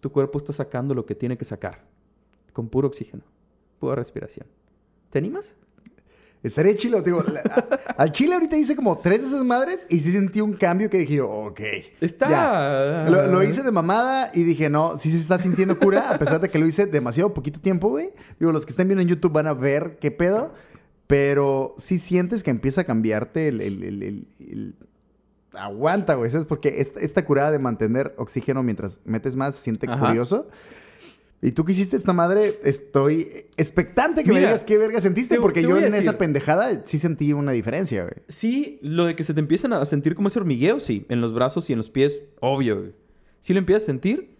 tu cuerpo está sacando lo que tiene que sacar. Con puro oxígeno. Pura respiración. ¿Te animas? Estaría chilo, digo. la- al chile ahorita hice como tres de esas madres y sí sentí un cambio que dije, ok. Está... ya. Lo, lo hice de mamada y dije, no, sí se está sintiendo cura, a pesar de que lo hice demasiado poquito tiempo, güey. Digo, los que estén viendo en YouTube van a ver qué pedo, pero sí sientes que empieza a cambiarte el... el- el- el- el- Aguanta, güey, ¿sabes? Porque esta, esta curada de mantener oxígeno mientras metes más se siente Ajá. curioso. Y tú que hiciste esta madre, estoy expectante que me Mira, digas qué verga sentiste, te- porque te yo en esa decir. pendejada sí sentí una diferencia, güey. Sí, lo de que se te empiezan a sentir como ese hormigueo, sí. En los brazos y en los pies, obvio. güey. Sí lo empiezas a sentir.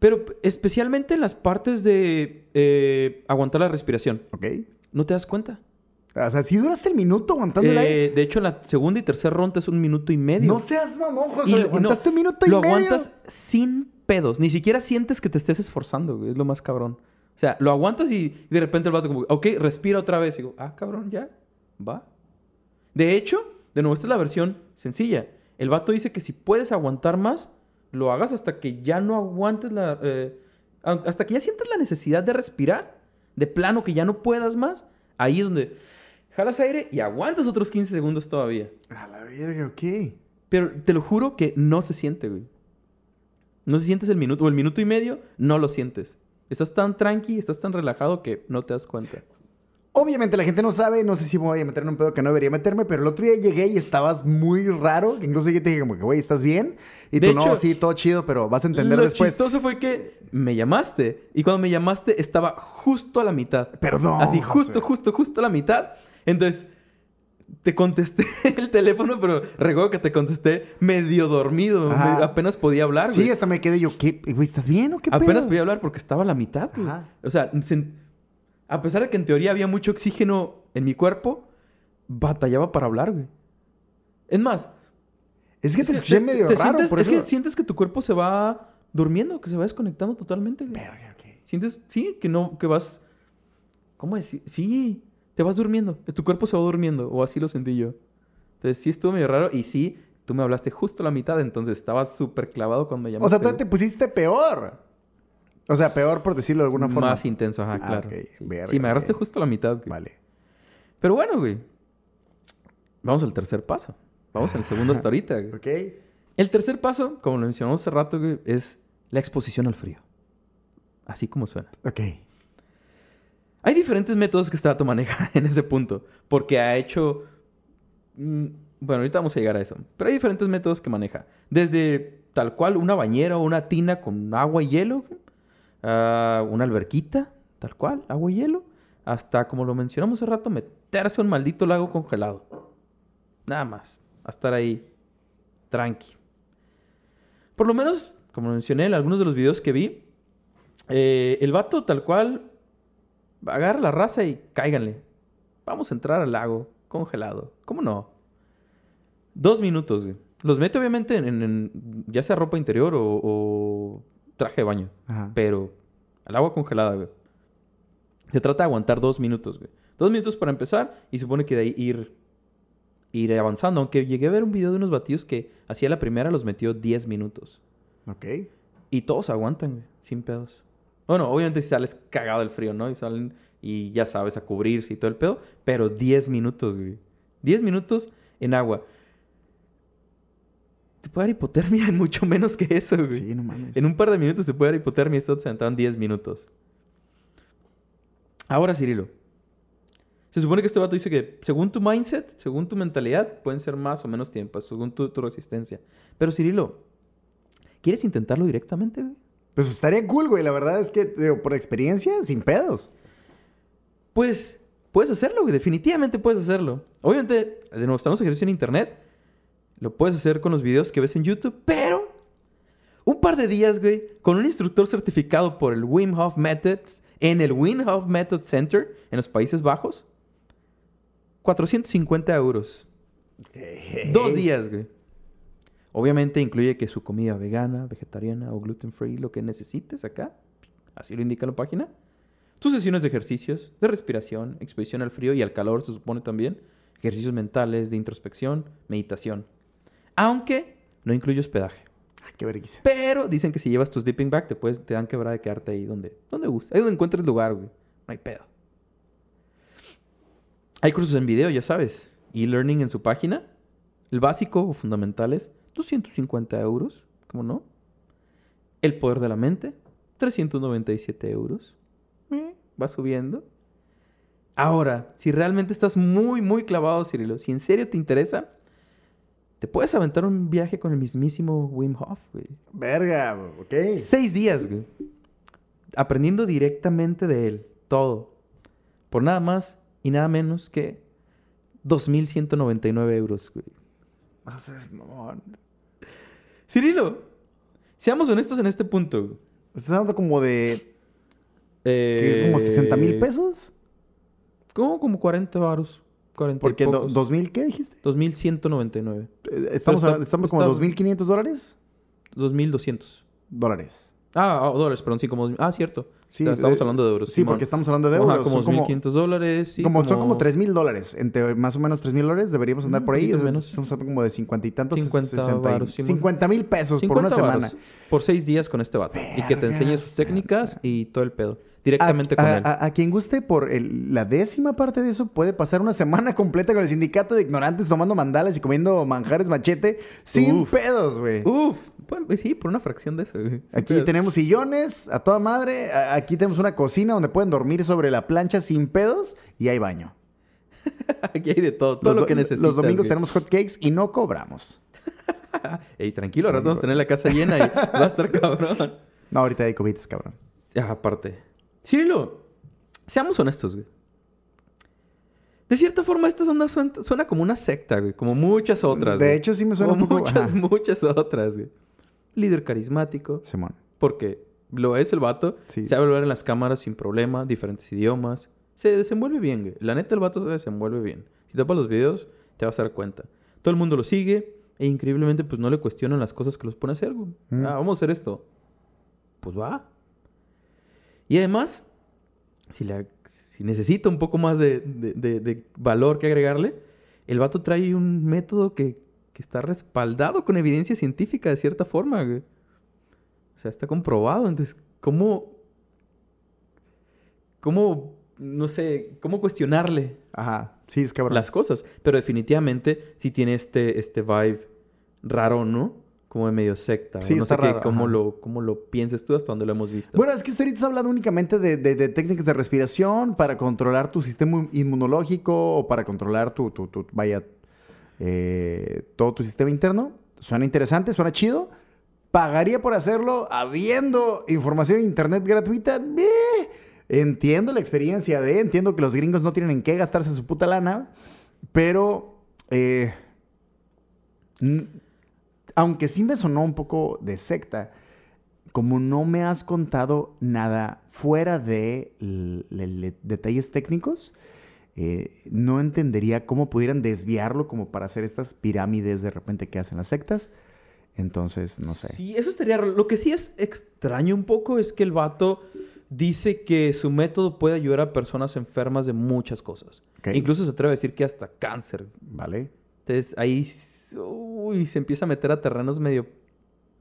Pero especialmente en las partes de eh, aguantar la respiración. ¿Ok? ¿No te das cuenta? O sea, si duraste el minuto aguantando el aire. Eh, de hecho, en la segunda y tercera ronda es un minuto y medio. No seas mamón, José. Y- aguantaste no, un minuto y lo medio. aguantas sin pedos. Ni siquiera sientes que te estés esforzando, güey. Es lo más cabrón. O sea, lo aguantas y de repente el vato como, ok, respira otra vez. Y digo, ah, cabrón, ya, va. De hecho, de nuevo, esta es la versión sencilla. El vato dice que si puedes aguantar más, lo hagas hasta que ya no aguantes la... eh, hasta que ya sientas la necesidad de respirar. De plano, que ya no puedas más. Ahí es donde jalas aire y aguantas otros 15 segundos todavía. A la verga, ok. Pero te lo juro que no se siente, güey. No sientes el minuto o el minuto y medio, no lo sientes. Estás tan tranqui, estás tan relajado que no te das cuenta. Obviamente la gente no sabe, no sé si me voy a meter en un pedo que no debería meterme, pero el otro día llegué y estabas muy raro, que incluso yo te dije como que, güey, ¿estás bien? Y De tú, no, sí, todo chido, pero vas a entender lo después. chistoso fue que me llamaste y cuando me llamaste estaba justo a la mitad. Perdón, Así, José. justo, justo, justo a la mitad. Entonces, te contesté el teléfono, pero recuerdo que te contesté medio dormido. Me- apenas podía hablar, güey. Sí, hasta me quedé yo, ¿qué? Güey, ¿estás bien o qué Apenas pedo? podía hablar porque estaba a la mitad, güey. O sea, se- a pesar de que en teoría había mucho oxígeno en mi cuerpo, batallaba para hablar, güey. Es más, Es que te escuché medio te raro, sientes- por es eso. que sientes que tu cuerpo se va durmiendo, que se va desconectando totalmente, güey. Verga, ok. Sientes, sí, que no, que vas. ¿Cómo decir? Sí, te vas durmiendo. Tu cuerpo se va durmiendo, o así lo sentí yo. Entonces sí estuvo medio raro y sí, tú me hablaste justo a la mitad, entonces estaba súper clavado cuando me llamaste. O sea, tú te pusiste peor. O sea, peor por decirlo de alguna forma. Más intenso, ajá, Ah, claro. ok. Sí. Verga, Sí, me agarraste justo a la mitad. güey. Vale. Pero bueno, güey. Vamos al tercer paso. Vamos al segundo hasta ahorita. güey. Ok. El tercer paso, como lo mencionamos hace rato, güey, es la exposición al frío. Así como suena. Ok. Hay diferentes métodos que este dato maneja en ese punto. Porque ha hecho. mm, Bueno, ahorita vamos a llegar a eso. Pero hay diferentes métodos que maneja. Desde tal cual una bañera o una tina con agua y hielo. a una alberquita, tal cual, agua y hielo. Hasta, como lo mencionamos hace rato, meterse a un maldito lago congelado. Nada más. A estar ahí tranqui. Por lo menos, como mencioné en algunos de los videos que vi, eh, el vato tal cual agarra la raza y cáiganle. Vamos a entrar al lago congelado. ¿Cómo no? Dos minutos, güey. Los mete obviamente en, ya sea ropa interior o, o traje de baño. Ajá. Pero al agua congelada, güey. Se trata de aguantar dos minutos, güey. Dos minutos para empezar y supone que de ahí ir, ir avanzando. Aunque llegué a ver un video de unos batidos que hacía la primera los metió 10 minutos. Ok. Y todos aguantan, güey, sin pedos. Bueno, obviamente si sales cagado del frío, ¿no? Y salen y ya sabes, a cubrirse y todo el pedo. Pero 10 minutos, güey. 10 minutos en agua. Te puede dar hipotermia en mucho menos que eso, güey. Sí, no mames. En un par de minutos se puede dar hipotermia y esto se aventaron 10 minutos. Ahora, Cirilo. Se supone que este vato dice que según tu mindset, según tu mentalidad, pueden ser más o menos tiempo, según tu, tu resistencia. Pero, Cirilo, ¿quieres intentarlo directamente, güey? Pues estaría cool, güey. La verdad es que, digo, por experiencia, sin pedos. Pues, puedes hacerlo, güey. Definitivamente puedes hacerlo. Obviamente, de nuevo, estamos ejercicio en internet. Lo puedes hacer con los videos que ves en YouTube, pero un par de días, güey, con un instructor certificado por el Wim Hof Methods en el Wim Hof Method Center en los Países Bajos. 450 euros. Dos días, güey. Obviamente incluye que su comida vegana, vegetariana o gluten free, lo que necesites acá. Así lo indica la página. Tus sesiones de ejercicios, de respiración, exposición al frío y al calor, se supone también. Ejercicios mentales, de introspección, meditación. Aunque no incluye hospedaje. Ah, qué vergüenza. Pero dicen que si llevas tu sleeping bag, te, puedes, te dan quebrada de quedarte ahí donde, donde gusta. Ahí donde encuentres lugar, güey. No hay pedo. Hay cursos en video, ya sabes. E-learning en su página. El básico o fundamentales, 250 euros. ¿Cómo no? El poder de la mente, 397 euros. Eh, va subiendo. Ahora, si realmente estás muy, muy clavado, Cirilo, si en serio te interesa, te puedes aventar un viaje con el mismísimo Wim Hof, güey. Verga, ok. Seis días, güey. Aprendiendo directamente de él. Todo. Por nada más y nada menos que 2.199 euros, güey. No seas mamón. Cirilo, seamos honestos en este punto. Estás hablando como de. Eh. ¿Como 60 mil pesos? ¿Cómo? Como 40 varos. 40 y Porque do- pocos. ¿dos mil qué dijiste? 2.199. Eh, Estamos, está- estamos como está- 2.500 dólares. 2.200. Dólares. Ah, ah, dólares, perdón, sí, como... Ah, cierto. Sí, O sea, estamos eh, hablando de euros. Sí, Simón. porque estamos hablando de Ajá, euros. como son como, 2.500 dólares. sí, como- Son como 3 mil dólares. Entre más o menos 3 mil dólares deberíamos andar Mm, por ahí. poquito O sea, menos. Estamos hablando como de 50 y tantos. 50 60 y- varos, Simón. 50 mil pesos por una 50 semana. por seis días con este vato. Y que te enseñe sus técnicas y todo el pedo. Directamente a, con a- él. a- a quien guste por el- la décima parte de eso, puede pasar una semana completa con el sindicato de ignorantes tomando mandalas y comiendo manjares machete sin Uf. pedos, güey. Uf, bueno, sí, por una fracción de eso. güey. Aquí pedos. tenemos sillones a toda madre. Aquí tenemos una cocina donde pueden dormir sobre la plancha sin pedos y hay baño. Aquí hay de todo, todo Los lo que necesitas. Los domingos güey. tenemos hot cakes y no cobramos. Ey, tranquilo, rato vamos a tener la casa llena y va a estar cabrón. No, ahorita hay COVID, cabrón. Ah, aparte. Cirilo, seamos honestos, güey. De cierta forma, esta onda suena, suena como una secta, güey. Como muchas otras. De güey. hecho, sí me suena Como un poco- muchas, ajá. muchas otras, güey. Líder carismático. Simón. Porque lo es el vato. Sí. Sabe hablar en las cámaras sin problema, diferentes idiomas. Se desenvuelve bien, güey. La neta, el vato se desenvuelve bien. Si tapas los videos, te vas a dar cuenta. Todo el mundo lo sigue e increíblemente, pues no le cuestionan las cosas que los pone a hacer, güey. Mm. Ah, vamos a hacer esto. Pues va. Y además, si, la, si necesita un poco más de, de- de- de valor que agregarle, el vato trae un método que, que está respaldado con evidencia científica de cierta forma, güey. O sea, está comprobado. Entonces, ¿cómo. ¿Cómo. No sé, cómo cuestionarle Ajá. Sí, es cabrón. las cosas? Pero definitivamente sí tiene este, este vibe raro, ¿no? Como de medio secta. o Sí, no está sé qué- cómo, lo, cómo lo pienses tú hasta donde lo hemos visto. Bueno, es que ahorita está hablando únicamente de, de- de técnicas de respiración para controlar tu sistema inmunológico o para controlar tu, tu, tu- vaya, eh, todo tu sistema interno. Suena interesante, suena chido. ¿Pagaría por hacerlo habiendo información en internet gratuita? Eh, Entiendo la experiencia de, entiendo que los gringos no tienen en qué gastarse su puta lana, pero eh, aunque sí me sonó un poco de secta, como no me has contado nada fuera de detalles técnicos, eh, no entendería cómo pudieran desviarlo como para hacer estas pirámides de repente que hacen las sectas. Entonces, no sé. Sí, eso estaría raro. Lo que sí es extraño un poco es que el vato dice que su método puede ayudar a personas enfermas de muchas cosas. Incluso se atreve a decir que hasta cáncer. ¿Vale? Entonces ahí uy, se empieza a meter a terrenos medio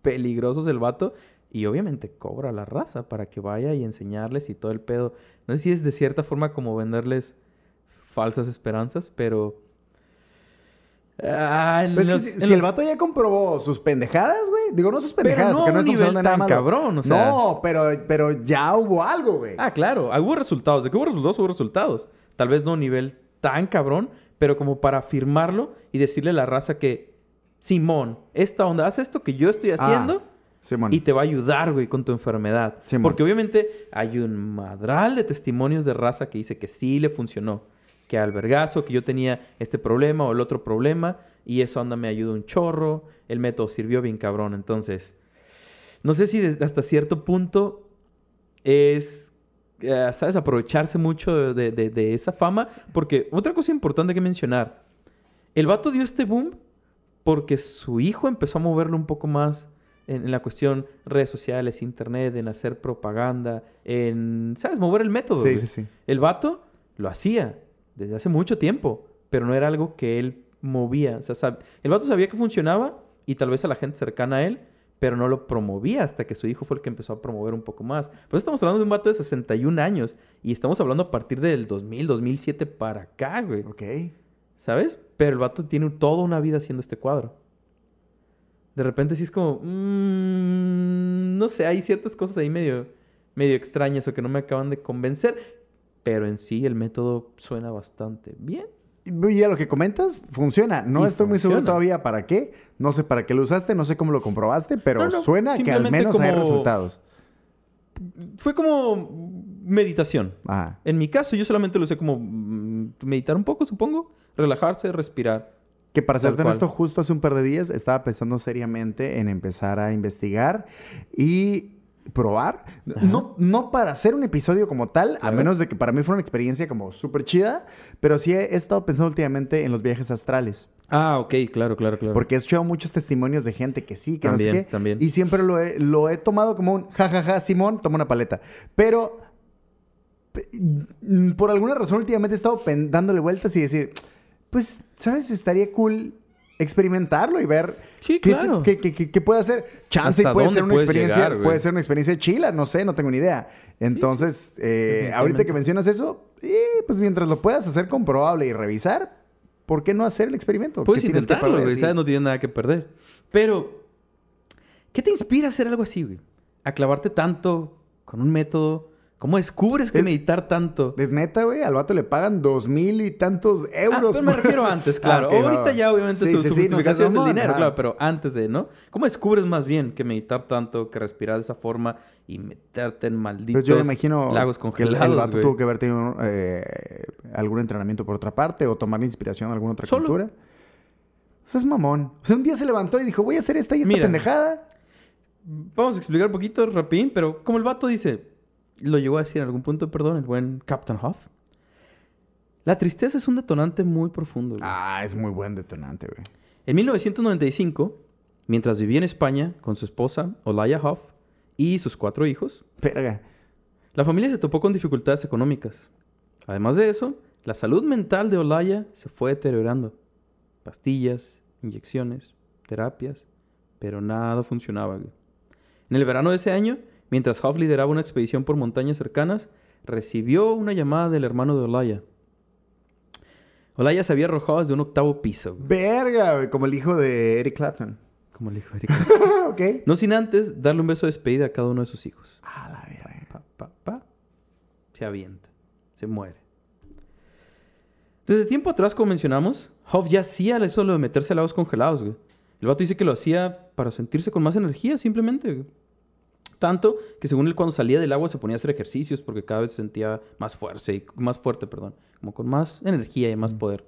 peligrosos el vato. Y obviamente cobra a la raza para que vaya y enseñarles y todo el pedo. No sé si es de cierta forma como venderles falsas esperanzas, pero... Ah, Pero es que si, el vato ya comprobó sus pendejadas, güey. Digo, no sus Pero pendejadas, no porque no a un nivel nada tan malo. cabrón, o sea. No, pero, pero ya hubo algo, güey. Ah, claro. Hubo resultados. ¿De qué hubo resultados? Hubo resultados. Tal vez no un nivel tan cabrón, pero como para afirmarlo y decirle a la raza que, Simón, esta onda, haz esto que yo estoy haciendo Simón. y te va a ayudar, güey, con tu enfermedad. Simón. Porque obviamente hay un madral de testimonios de raza que dice que sí le funcionó. que albergazo, que yo tenía este problema o el otro problema y esa onda me ayudó un chorro, el método sirvió bien cabrón. Entonces, no sé si hasta cierto punto es, eh, ¿sabes? Aprovecharse mucho de, de, de, esa fama, porque otra cosa importante que mencionar, el vato dio este boom porque su hijo empezó a moverlo un poco más en, la cuestión redes sociales, internet, en hacer propaganda, en, ¿sabes? Mover el método. Sí, sí, sí. El vato lo hacía desde hace mucho tiempo, pero no era algo que él movía. O sea, el vato sabía que funcionaba y tal vez a la gente cercana a él, pero no lo promovía hasta que su hijo fue el que empezó a promover un poco más. Pues estamos hablando de un vato de 61 años y estamos hablando a partir del 2000, 2007 para acá, güey. Ok. ¿Sabes? Pero el vato tiene toda una vida haciendo este cuadro. De repente sí es como, mmm, no sé, hay ciertas cosas ahí medio, medio extrañas o que no me acaban de convencer, pero en sí el método suena bastante bien. Y a lo que comentas, funciona. No estoy muy seguro todavía para qué. No sé para qué lo usaste, no sé cómo lo comprobaste, pero suena que al menos hay resultados. Fue como meditación. En mi caso, yo solamente lo usé como mm, meditar un poco, supongo. Relajarse, respirar. Que para serte honesto, justo hace un par de días estaba pensando seriamente en empezar a investigar y probar. No, no para hacer un episodio como tal, a menos de que para mí fue una experiencia como súper chida, pero sí he, estado pensando últimamente en los viajes astrales. Ah, ok, claro, claro, claro. Porque he escuchado muchos testimonios de gente que sí, que no sé qué. También. Y siempre lo he, lo he tomado como un jajaja, ja, ja, Simón, toma una paleta. Pero por alguna razón últimamente he estado dándole vueltas y decir, pues, ¿sabes? Estaría cool experimentarlo y ver sí, claro. qué, qué, puede hacer. Chance puede ser una experiencia, puede ser una experiencia chila, no sé, no tengo ni idea. Entonces, eh, ahorita que mencionas eso, pues mientras lo puedas hacer comprobable y revisar, ¿por qué no hacer el experimento? Puedes intentarlo, güey, ¿sabes? No tienes nada que perder. Pero, ¿qué te inspira a hacer algo así, güey? A clavarte tanto con un método ¿Cómo descubres que meditar tanto? Es neta, güey. Al vato le pagan dos mil y tantos ah, euros. Ah, pero me refiero antes, claro. Ah, Ahorita ya, obviamente, su, justificación es el dinero, claro. Pero antes de, ¿no? ¿Cómo descubres más bien que meditar tanto, que respirar de esa forma y meterte en malditos pues yo imagino lagos congelados, que el, vato tuvo que haber tenido eh, algún entrenamiento por otra parte o tomar inspiración de alguna otra cultura. O sea, es mamón. O sea, un día se levantó y dijo, voy a hacer esta y esta pendejada. Vamos a explicar un poquito, rapín, pero como el vato dice lo llegó a decir en algún punto, perdón, el buen Captain Huff. La tristeza es un detonante muy profundo. Ah, es muy buen detonante, güey. En 1995, mientras vivía en España con su esposa, Olaya Huff, y sus cuatro hijos, la familia se topó con dificultades económicas. Además de eso, la salud mental de Olaya se fue deteriorando. Pastillas, inyecciones, terapias, pero nada funcionaba. En el verano de ese año, Mientras Huff lideraba una expedición por montañas cercanas, recibió una llamada del hermano de Olaya. Olaya se había arrojado desde un octavo piso. Verga, como el hijo de Eric Clapton. Como el hijo de Eric Clapton. ok. No sin antes darle un beso de despedida a cada uno de sus hijos. Ah, la verga. Pa, pa, pa. Se avienta. Se muere. Desde tiempo atrás, como mencionamos, Huff ya hacía eso de meterse a lagos congelados, güey. El vato dice que lo hacía para sentirse con más energía, simplemente. Tanto que según él cuando salía del agua se ponía a hacer ejercicios porque cada vez se sentía más fuerte, y, más fuerte, perdón, como con más energía y más poder.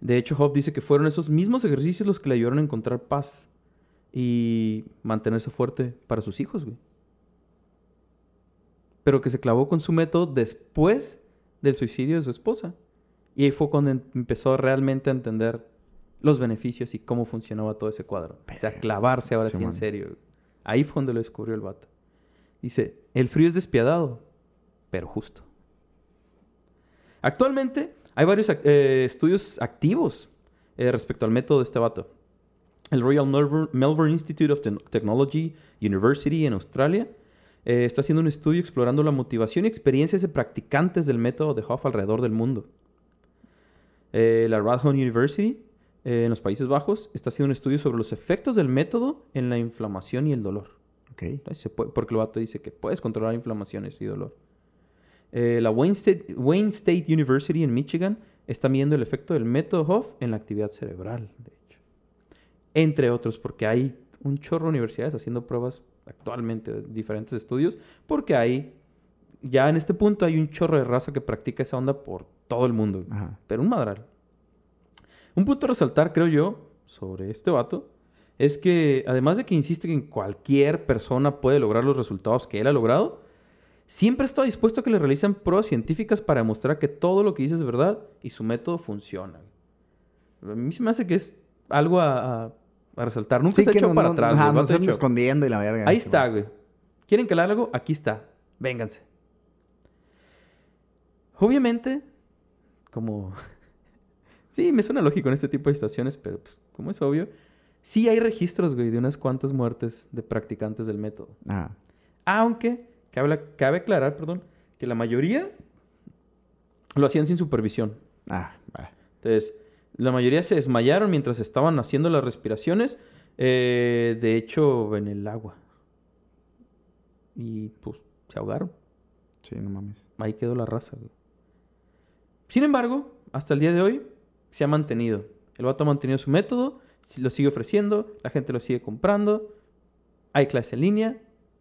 De hecho, Hoff dice que fueron esos mismos ejercicios los que le ayudaron a encontrar paz y mantenerse fuerte para sus hijos, güey. Pero que se clavó con su método después del suicidio de su esposa. Y ahí fue cuando em-, empezó realmente a entender los beneficios y cómo funcionaba todo ese cuadro. O sea, clavarse ahora sí, en serio. Ahí fue donde lo descubrió el vato. Dice, el frío es despiadado, pero justo. Actualmente hay varios eh, estudios activos eh, respecto al método de este vato. El Royal Melbourne, Institute of Technology University en Australia eh, está haciendo un estudio explorando la motivación y experiencias de practicantes del método de Hoff alrededor del mundo. la Radboud University eh, en los Países Bajos está haciendo un estudio sobre los efectos del método en la inflamación y el dolor. Okay. porque el vato dice que puedes controlar inflamaciones y dolor. Eh, la Wayne State, Wayne State, University en Michigan está midiendo el efecto del método Hoff en la actividad cerebral, de hecho. Entre otros, porque hay un chorro de universidades haciendo pruebas actualmente, diferentes estudios, porque hay, ya en este punto hay un chorro de raza que practica esa onda por todo el mundo. Ajá. Pero un madral. Un punto a resaltar, creo yo, sobre este vato, es que además de que insiste que cualquier persona puede lograr los resultados que él ha logrado, siempre está dispuesto a que le realicen pruebas científicas para demostrar que todo lo que dice es verdad y su método funciona. A mí se me hace que es algo a, a- a resaltar. Nunca se ha hecho no- para no- atrás. ajá, no se dicho, escondiendo y la verga. Ahí está, güey. ¿Quieren que le haga algo? Aquí está. Vénganse. Obviamente, como... sí, me suena lógico en este tipo de situaciones, pero pues, como es obvio, sí hay registros, güey, de unas cuantas muertes de practicantes del método. Ajá. Aunque, cabe, cabe aclarar, perdón, que la mayoría lo hacían sin supervisión. Ah, va. Entonces, la mayoría se desmayaron mientras estaban haciendo las respiraciones, eh, de hecho, en el agua. Y pues se ahogaron. Sí, no mames. Ahí quedó la raza, güey. Sin embargo, hasta el día de hoy se ha mantenido. El vato ha mantenido su método, lo sigue ofreciendo, la gente lo sigue comprando. Hay clase en línea,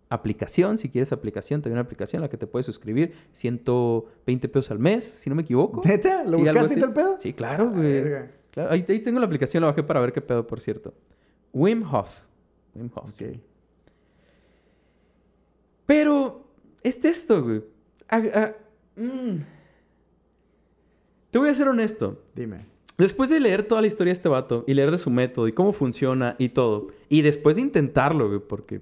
aplicación, si quieres aplicación, también una aplicación a la que te puedes suscribir, 120 pesos al mes, si no me equivoco. ¿Neta? ¿Lo Sí, buscaste y pedo? Sí, claro, güey. Claro, ahí, ahí tengo la aplicación, la bajé para ver qué pedo, por cierto. Wim Hof. Wim Hof. sí. Ok. Pero es esto, güey. Ah, ah, mm. Te voy a ser honesto. Dime. Después de leer toda la historia de este vato y leer de su método y cómo funciona y todo, y después de intentarlo, güey, porque,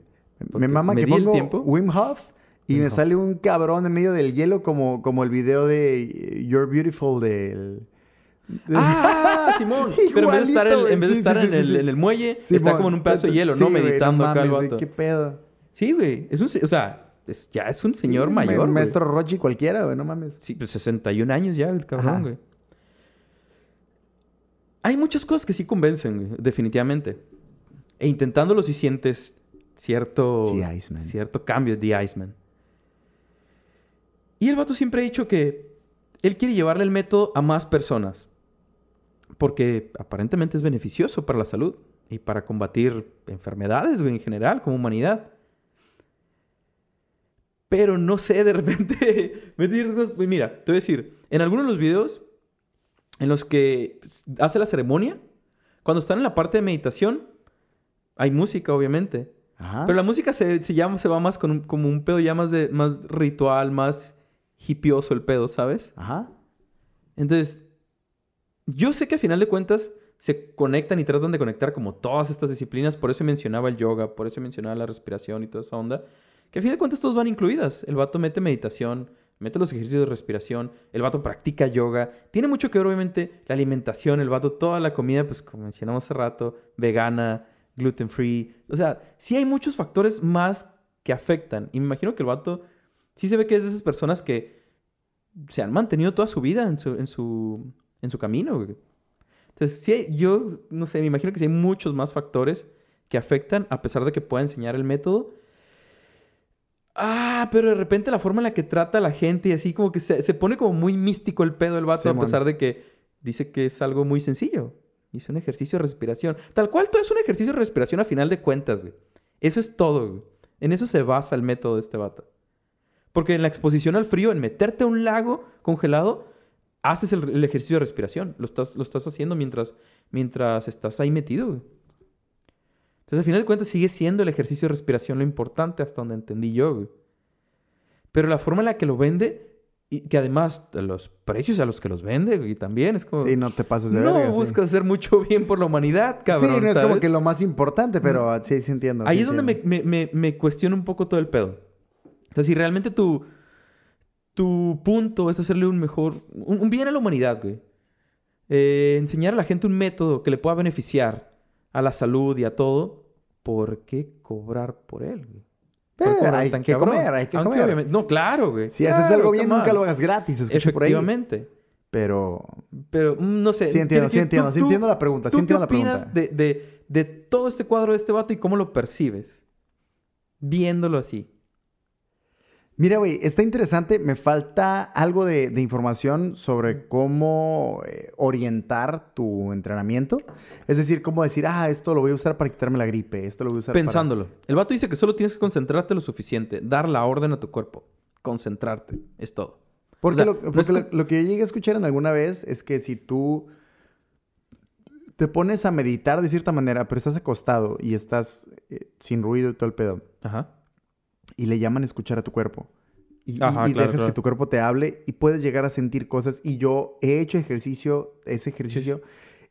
porque Me mama que di el pongo tiempo. Wim Hof y Wim me Hof. sale un cabrón en medio del hielo como, como el video de You're Beautiful del... de- Ah, Simón. Pero en vez de estar, en, en, vez de. Sí, estar sí, en, el, sí. en el muelle, está como en un pedazo de hielo, ¿no? Meditando acá el vato. ¿Qué pedo? Sí, güey. Es un... O sea, es- ya es un señor mayor, ma- güey. Maestro Rochi cualquiera, güey, no mames. Sí, pues 61 años ya, el cabrón, Ajá. güey. Hay muchas cosas que sí convencen, definitivamente. E intentándolo sí sientes cierto... Cierto cambio de Iceman. Y el vato siempre ha dicho que él quiere llevarle el método a más personas. Porque aparentemente es beneficioso para la salud y para combatir enfermedades, en general, como humanidad. Pero no sé, de repente. Mira, te voy a decir, en algunos de los videos en los que hace la ceremonia, cuando están en la parte de meditación, hay música, obviamente. Ajá. Pero la música se, se, llama, se va más con un, como un pedo ya más, de, más ritual, más hipioso el pedo, ¿sabes? Ajá. Entonces, yo sé que a final de cuentas se conectan y tratan de conectar como todas estas disciplinas. Por eso mencionaba el yoga, por eso mencionaba la respiración y toda esa onda. Que a final de cuentas todos van incluidas. El vato mete meditación, mete los ejercicios de respiración, el vato practica yoga. Tiene mucho que ver, obviamente, la alimentación, el vato, toda la comida, pues como mencionamos hace rato, vegana, gluten free. O sea, sí hay muchos factores más que afectan. Y me imagino que el vato sí se ve que es de esas personas que se han mantenido toda su vida en su, en su, en su camino. Entonces, sí, hay- yo no sé, me imagino que sí hay muchos más factores que afectan, a pesar de que pueda enseñar el método. Ah, pero de repente la forma en la que trata a la gente y así como que se, se pone como muy místico el pedo el vato, a pesar de que dice que es algo muy sencillo. Hizo un ejercicio de respiración. Tal cual, todo es un ejercicio de respiración a final de cuentas, güey. Eso es todo, güey. En eso se basa el método de este vato. Porque en la exposición al frío, en meterte a un lago congelado, haces el, el ejercicio de respiración. Lo estás, lo estás haciendo mientras, mientras estás ahí metido. güey. Entonces, al final de cuentas, sigue siendo el ejercicio de respiración lo importante hasta donde entendí yo. güey. Pero la forma en la que lo vende, y que además los precios a los que los vende, güey, también es como... Sí, no te pases de no verga. sí. buscas hacer mucho bien por la humanidad, cabrón. sí, no es como que lo más importante, pero sí, sí entiendo. Ahí sí es donde me, me, me, me cuestiono un poco todo el pedo. O sea, si realmente tu, tu punto es hacerle un mejor... Un, un bien a la humanidad, güey. Eh, enseñar a la gente un método que le pueda beneficiar a la salud y a todo. ¿Por qué cobrar por él, qué cobrar hay que cabrón? comer, hay que Aunque comer. obviamente- No, claro, güey. Si haces algo bien, nunca lo hagas gratis. Escucho por ahí. Efectivamente. Pero Pero mm, no sé. sí entiendo, ¿qué- sí qué- entiendo. tú- Sí entiendo la pregunta. Sí ¿Tú qué entiendo la opinas pregunta. de, de, de todo este cuadro de este vato y cómo lo percibes? Viéndolo así. Mira, güey, está interesante. Me falta algo de, de información sobre cómo eh, orientar tu entrenamiento. Es decir, cómo decir, ah, esto lo voy a usar para quitarme la gripe, esto lo voy a usar para... Pensándolo. El vato dice que solo tienes que concentrarte lo suficiente, dar la orden a tu cuerpo, concentrarte, es todo. Porque, O sea, lo, no porque lo- lo que yo llegué a escuchar en alguna vez es que si tú te pones a meditar de cierta manera, pero estás acostado y estás eh, sin ruido y todo el pedo, Ajá. Y le llaman escuchar a tu cuerpo. Y, y- Ajá, y claro, dejas claro. que tu cuerpo te hable y puedes llegar a sentir cosas. Y yo he hecho ejercicio, ese ejercicio,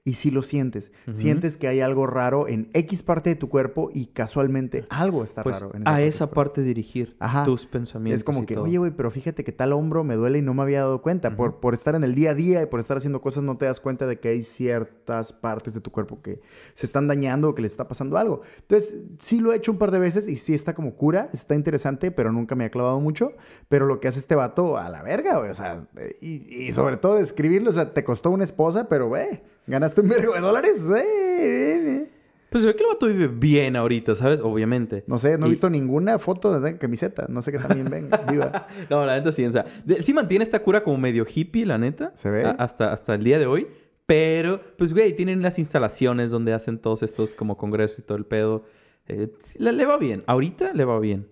y sí lo sientes. Sientes que hay algo raro en X parte de tu cuerpo y casualmente algo está Pues raro en a parte esa tu cuerpo. parte dirigir Ajá. tus pensamientos. Es como y que, todo. oye, güey, pero fíjate que tal hombro me duele y no me había dado cuenta. por, por estar en el día a día y por estar haciendo cosas, no te das cuenta de que hay ciertas partes de tu cuerpo que se están dañando o que le está pasando algo. Entonces, sí lo he hecho un par de veces y sí está como cura, está interesante, pero nunca me ha clavado mucho. Pero lo que hace este vato, a la verga, güey. O sea, eh, y, y sobre todo escribirlo, o sea, te costó una esposa, pero, güey, ganaste un vergo de dólares, güey. Pues se ve que el vato vive bien ahorita, ¿sabes? Obviamente. No sé, no he Y- visto ninguna foto de camiseta. No sé qué también venga, viva. No, la neta sí, o sea, de- sí mantiene esta cura como medio hippie, la neta. Se ve. a- hasta, hasta el día de hoy. Pero, pues, güey, tienen las instalaciones donde hacen todos estos como congresos y todo el pedo. Eh, le va bien. Ahorita le va bien.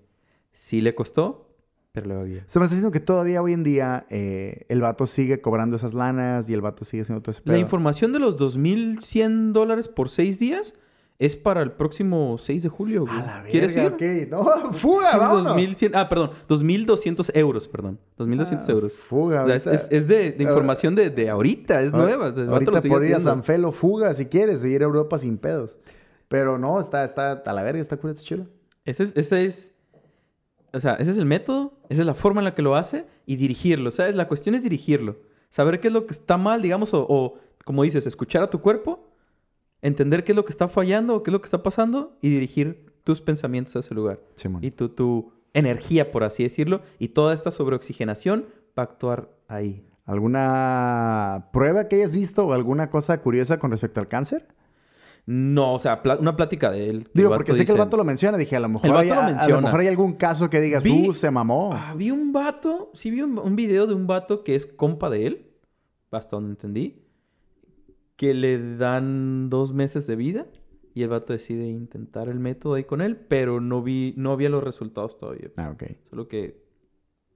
Sí le costó, pero. Se me está diciendo que todavía hoy en día eh, el vato sigue cobrando esas lanas y el vato sigue haciendo todo ese La pedo. información de los 2.100 dólares por seis días es para el próximo 6 de julio, güey. A la ¿Quieres ir? verga, ok. No, fuga. 2100, ah, perdón, 2.200 euros, perdón. 2.200 Ah, euros. Fuga, O sea, es, ahorita. es- es de, de información de, de ahorita, es nueva. El Ahorita lo sigue por ir a haciendo. San Felo, fuga si quieres, ir a Europa sin pedos. Pero no, está, está a la verga, está cura, está chulo. Ese es, ese es. O sea, ese es el método, esa es la forma en la que lo hace y dirigirlo. ¿Sabes? La cuestión es dirigirlo. Saber qué es lo que está mal, digamos, o, o, como dices, escuchar a tu cuerpo, entender qué es lo que está fallando o qué es lo que está pasando y dirigir tus pensamientos a ese lugar. Y tu, tu energía, por así decirlo, y toda esta sobreoxigenación va a actuar ahí. ¿Alguna prueba que hayas visto o alguna cosa curiosa con respecto al cáncer? No, o sea, una plática de él. Digo, porque sé que el vato lo menciona. Dije, a lo mejor, hay, lo a- a, lo mejor hay algún caso que digas, Vi- uh, se mamó. Ah, vi un vato, sí vi un, un video de un vato que es compa de él, hasta donde entendí, que le dan dos meses de vida y el vato decide intentar el método ahí con él, pero no vi, no había los resultados todavía. Ah, ok. Solo que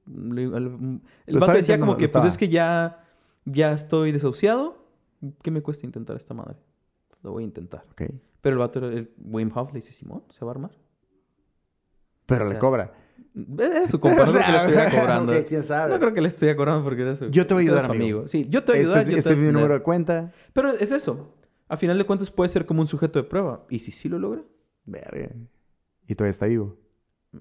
el, el vato decía como que pues es que ya, ya estoy desahuciado, ¿qué me cuesta intentar esta madre? Lo voy a intentar. Pero el vato, el Wim Hof le dice, Simón, ¿se va a armar? Pero O le cobra. Es su compa, no creo que le estuviera cobrando. Quién sabe. No creo que le estuviera cobrando porque era su Yo te voy a ayudar, su amigo. Sí, yo te voy a ayudar. Este, yo es, te este es mi número de cuenta. Pero es eso. A final de cuentas puede ser como un sujeto de prueba. ¿Y si sí lo logra? Verga. Y todavía está vivo.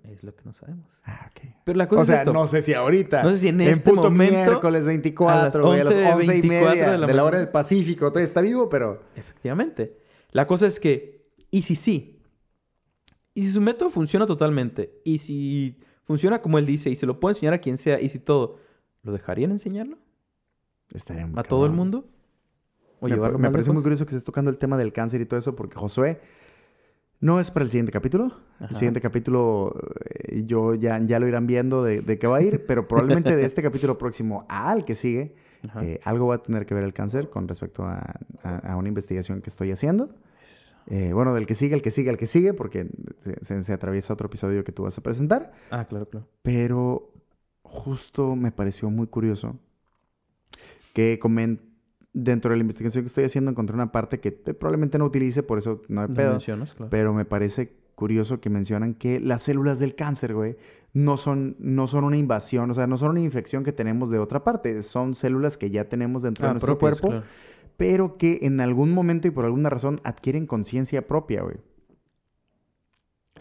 Es lo que no sabemos. Ah, ok. Pero la cosa O sea, es esto. no sé si ahorita. No sé si en este puto momento, miércoles 24, güey, a las 11:24 11 y media de de la hora del Pacífico. Todavía está vivo, pero... Efectivamente. La cosa es que, ¿y si sí? ¿Y si su método funciona totalmente? ¿Y si funciona como él dice? ¿Y se lo puede enseñar a quien sea? ¿Y si todo? ¿Lo dejarían enseñarlo? Estaría muy ¿A todo el mundo? ¿O me, llevarlo me parece lejos? muy curioso que estés tocando el tema del cáncer y todo eso, porque Josué no es para el siguiente capítulo. Ajá. El siguiente capítulo eh, yo ya, ya lo irán viendo de, de qué va a ir, pero probablemente de este capítulo próximo al que sigue, eh, algo va a tener que ver el cáncer con respecto a, a- a una investigación que estoy haciendo. Eh, bueno, del que sigue, el que sigue, el que sigue, porque se, se- atraviesa otro episodio que tú vas a presentar. Ah, claro, claro. Pero justo me pareció muy curioso que comen- dentro de la investigación que estoy haciendo encontré una parte que eh, probablemente no utilice, por eso no hay pedo. mencionas, claro. Pero me parece curioso que mencionan que las células del cáncer, güey, no son, no son una invasión, o sea, no son una infección que tenemos de otra parte, son células que ya tenemos dentro de Ah, nuestro propias, cuerpo, claro. pero que en algún momento y por alguna razón adquieren conciencia propia, güey.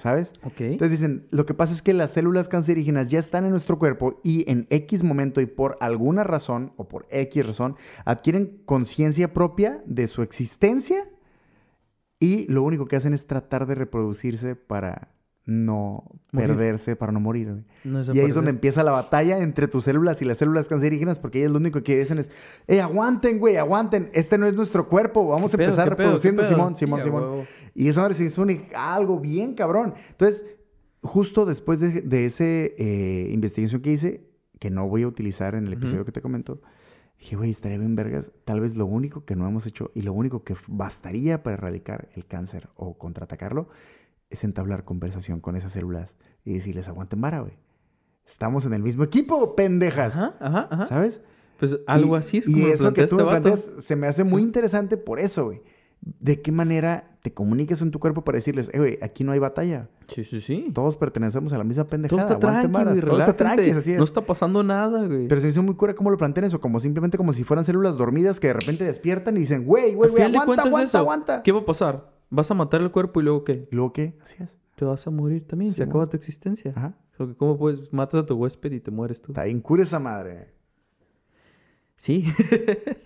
¿Sabes? Ok. Entonces dicen, lo que pasa es que las células cancerígenas ya están en nuestro cuerpo y en X momento y por alguna razón o por X razón adquieren conciencia propia de su existencia y lo único que hacen es tratar de reproducirse para no Morir. perderse, para no morir. güey. No Y ahí es donde empieza la batalla entre tus células y las células cancerígenas porque ellas lo único que dicen es, ¡eh, aguanten, güey, aguanten! Este no es nuestro cuerpo, vamos a ¿Qué pedo, empezar pedo, reproduciendo, pedo? Simón, Simón, Simón. huevo. Y esa madre se hizo un- algo bien cabrón. Entonces, justo después de, de esa investigación que hice, que no voy a utilizar en el episodio Ujú. que te comento, dije, güey, estaría bien vergas. Tal vez lo único que no hemos hecho y lo único que bastaría para erradicar el cáncer o contraatacarlo es entablar conversación con esas células y decirles, aguanten vara, güey. estamos en el mismo equipo, pendejas. Ajá, ajá, ajá. ¿Sabes? Pues algo Y- así es Y como lo eso que tú este me vato. planteas se me hace muy interesante por eso, güey. ¿De qué manera te comunicas en tu cuerpo para decirles, eh, güey, aquí no hay batalla? Sí, sí, sí. Todos pertenecemos a la misma Todo pendejada. está aguante tranqui, güey. Todo está tranqui, así es. No está pasando nada, güey. Pero se hizo muy cura cómo lo plantean eso, como simplemente como si fueran células dormidas que de repente despiertan y dicen, güey, güey, güey, aguanta, aguanta, eso. aguanta. ¿Qué va a pasar? ¿Vas a matar el cuerpo y luego qué? ¿Y luego qué? Así es. Te vas a morir también. Sí, Se acaba tu existencia. Ajá. Porque ¿Cómo puedes? Matas a tu huésped y te mueres tú. Está bien cura esa madre. Sí.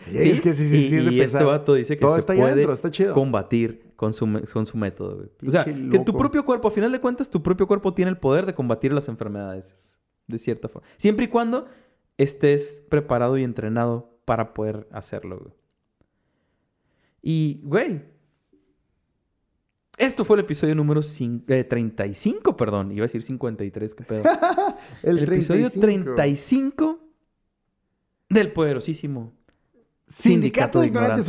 Sí, es que sí, sí, y, sí es de y este vato dice que Todo se está puede adentro, está chido. combatir con su, con su método, güey. O sea, que tu propio cuerpo, a final de cuentas, tu propio cuerpo tiene el poder de combatir las enfermedades. De cierta forma. Siempre y cuando estés preparado y entrenado para poder hacerlo, güey. Y, güey. Esto fue el episodio número cin- eh, 35, perdón. Iba a decir 53, qué pedo. El, el episodio 35. 35 del poderosísimo. Sindicato de Ignorantes.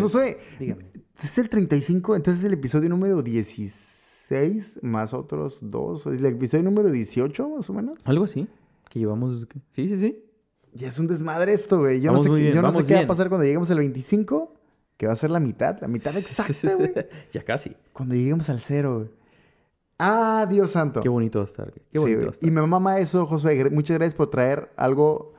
Dígame. es el 35, entonces es el episodio número 16 más otros dos. ¿Es el episodio número 18 más o menos? Algo así. Que llevamos. Sí, sí, sí. Ya es un desmadre esto, güey. Yo no sé, bien, yo no sé qué va a pasar cuando lleguemos al 25, que va a ser la mitad, la mitad exacta, güey. ya casi. cuando lleguemos al cero, güey. Ah, Dios santo. Qué bonito va a estar. güey. Qué Sí, bonito a estar. y me mama eso, José. Muchas gracias por traer algo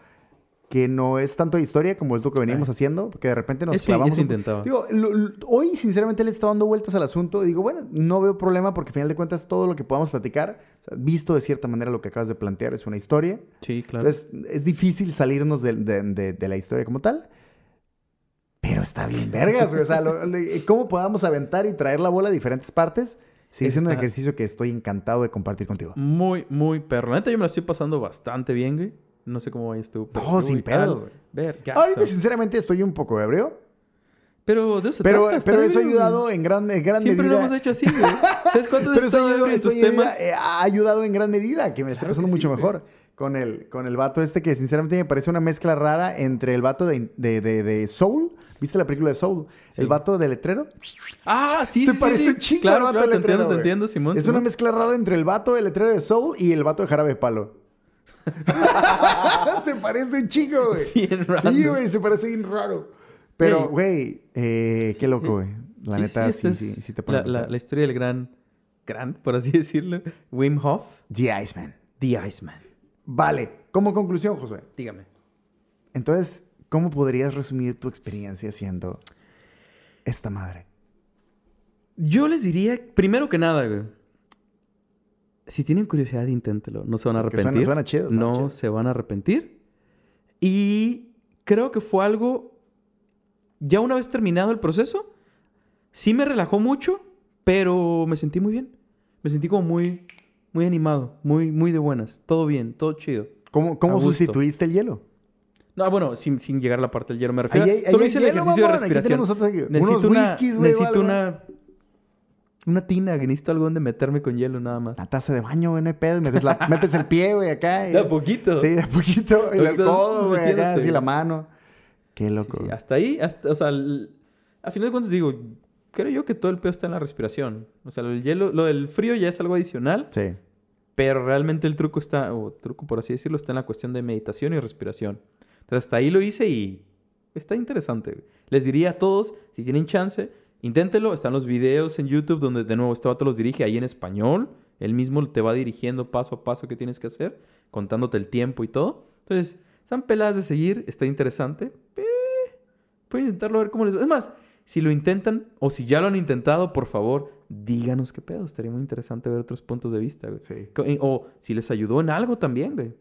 que no es tanto de historia como esto que veníamos Ay. haciendo, porque de repente nos Eso- clavamos. eso intentaba. Digo, lo- lo- hoy sinceramente le está dando vueltas al asunto. y Digo, bueno, no veo problema porque al final de cuentas todo lo que podamos platicar, o sea, visto de cierta manera lo que acabas de plantear, es una historia. Sí, claro. Entonces es difícil salirnos de, de- de- de la historia como tal. Pero está bien, vergas, güey. O sea, lo- lo- cómo podamos aventar y traer la bola a diferentes partes. Sigue siendo un ejercicio que estoy encantado de compartir contigo. Muy, muy perro. La neta, yo me la estoy pasando bastante bien, güey. No sé cómo vayas tú. pero, No, sin pedos. Ver, Ahorita, sinceramente, estoy un poco ebrio. Pero de eso Pero, trata, está pero eso ha ayudado en gran, en gran Siempre medida. lo hemos hecho así, güey. ¿Sabes cuánto Pero eso, ayuda- temas? eh, ha ayudado en gran medida, que me esté Claro pasando mucho sí, mejor. Con el, con el vato este que sinceramente me parece una mezcla rara entre el vato de, de, de- de Soul. ¿Viste la película de Soul? Sí. El vato de letrero. Ah, sí, Se sí, parece un chingo Claro, al vato claro, de te letrero. entiendo, te entiendo, Simón. Es una mezcla rara entre el vato de letrero de Soul y el vato de jarabe de palo. se parece un chingo, güey. Bien raro. Sí, güey, se parece bien raro. Pero, Ey. güey, eh, qué loco, güey. La Sí, neta, sí, sí, sí, te la, la, la historia del gran, gran, por así decirlo, Wim Hof, The Iceman. The Iceman. Vale, como conclusión, Josué. Dígame. Entonces, ¿cómo podrías resumir tu experiencia siendo esta madre? Yo les diría, primero que nada, güey. Si tienen curiosidad, inténtelo. No se van a Es que suena- arrepentir. suena chido, suena no chido. se van a arrepentir. Y creo que fue algo. Ya una vez terminado el proceso, sí me relajó mucho, pero me sentí muy bien. Me sentí como muy, muy animado, muy, muy de buenas. Todo bien, todo chido. ¿Cómo, cómo sustituiste el hielo? No, bueno, sin, sin llegar a la parte del hielo me refiero. Ahí ahí Solo hay hice el hielo, ejercicio de mamón. Aquí respiración. aquí Necesito unos una, whiskies, o necesito una, una tina, que necesito algo donde meterme con hielo nada más. La taza de baño, güey, no hay pedo. Metes, la- metes el pie, güey, acá. y- De a poquito. Sí, de a poquito. Y el codo, güey, acá, así la mano. Qué Sí, loco. sí, hasta ahí, hasta, o sea, el- a final de cuentas digo, creo yo que todo el pedo está en la respiración. O sea, el hielo, lo del frío ya es algo adicional, Sí. pero realmente el truco está, o truco por así decirlo, está en la cuestión de meditación y respiración. Entonces hasta ahí lo hice y está interesante. Les diría a todos, si tienen chance, inténtelo. Están los videos en YouTube donde de nuevo este vato los dirige ahí en español. Él mismo te va dirigiendo paso a paso qué tienes que hacer, contándote el tiempo y todo. Entonces, están peladas de seguir, está interesante. Eh, pueden intentarlo a ver cómo les va. Es más, si lo intentan o si ya lo han intentado, por favor, díganos qué pedo. Estaría muy interesante ver otros puntos de vista, güey. Sí. O si les ayudó en algo también, güey.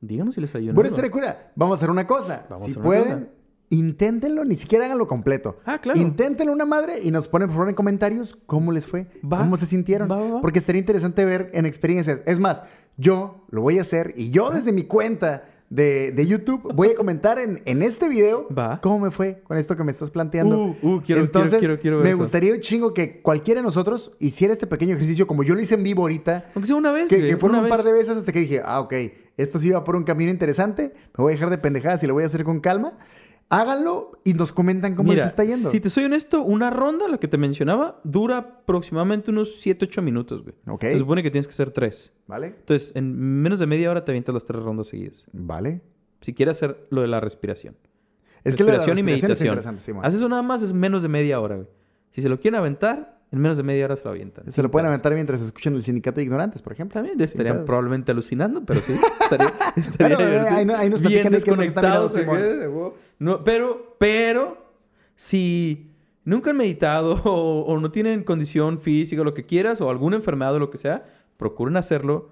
Díganos si les ayudó en Bueno, algo. estaría cura. Vamos a hacer una cosa. Vamos a si hacer una pueden, cosa. Inténtenlo, ni siquiera háganlo completo. Ah, claro. Inténtenlo una madre y nos ponen por favor en comentarios cómo les fue, Va. cómo se sintieron. Va, va, va. Porque estaría interesante ver en experiencias. Es más, yo lo voy a hacer y yo desde mi cuenta de, de YouTube voy a comentar en, en este video Va. cómo me fue con esto que me estás planteando. Uh, uh, quiero, Entonces, quiero, me eso. gustaría un chingo que cualquiera de nosotros hiciera este pequeño ejercicio como yo lo hice en vivo ahorita. Aunque sea una vez. Que, que fueron un par de veces hasta que dije, ah, ok, esto sí va por un camino interesante, me voy a dejar de pendejadas y lo voy a hacer con calma. Háganlo y nos comentan cómo Mira, les está yendo. si te soy honesto, una ronda, la que te mencionaba, dura aproximadamente unos 7-8 minutos, güey. Ok. Se supone que tienes que hacer tres. ¿Vale? Entonces, en menos de media hora te avientas las tres rondas seguidas. Vale. Si quieres hacer lo de la respiración. Es que lo de la Respiración y respiración es meditación. interesante, Simón. Haces eso nada más, es menos de media hora, güey. Si se lo quieren aventar, en menos de media hora se lo avientan. Se lo pueden aventar mientras escuchan el sindicato de ignorantes, por ejemplo. También estarían probablemente alucinando, pero sí. Estaría, estaría Bueno, divertido. ahí no- ahí nos bien que mirando, desconectados. que, huevo. No, pero, pero, si nunca han meditado o, o no tienen condición física, lo que quieras, o alguna enfermedad o lo que sea, procuren hacerlo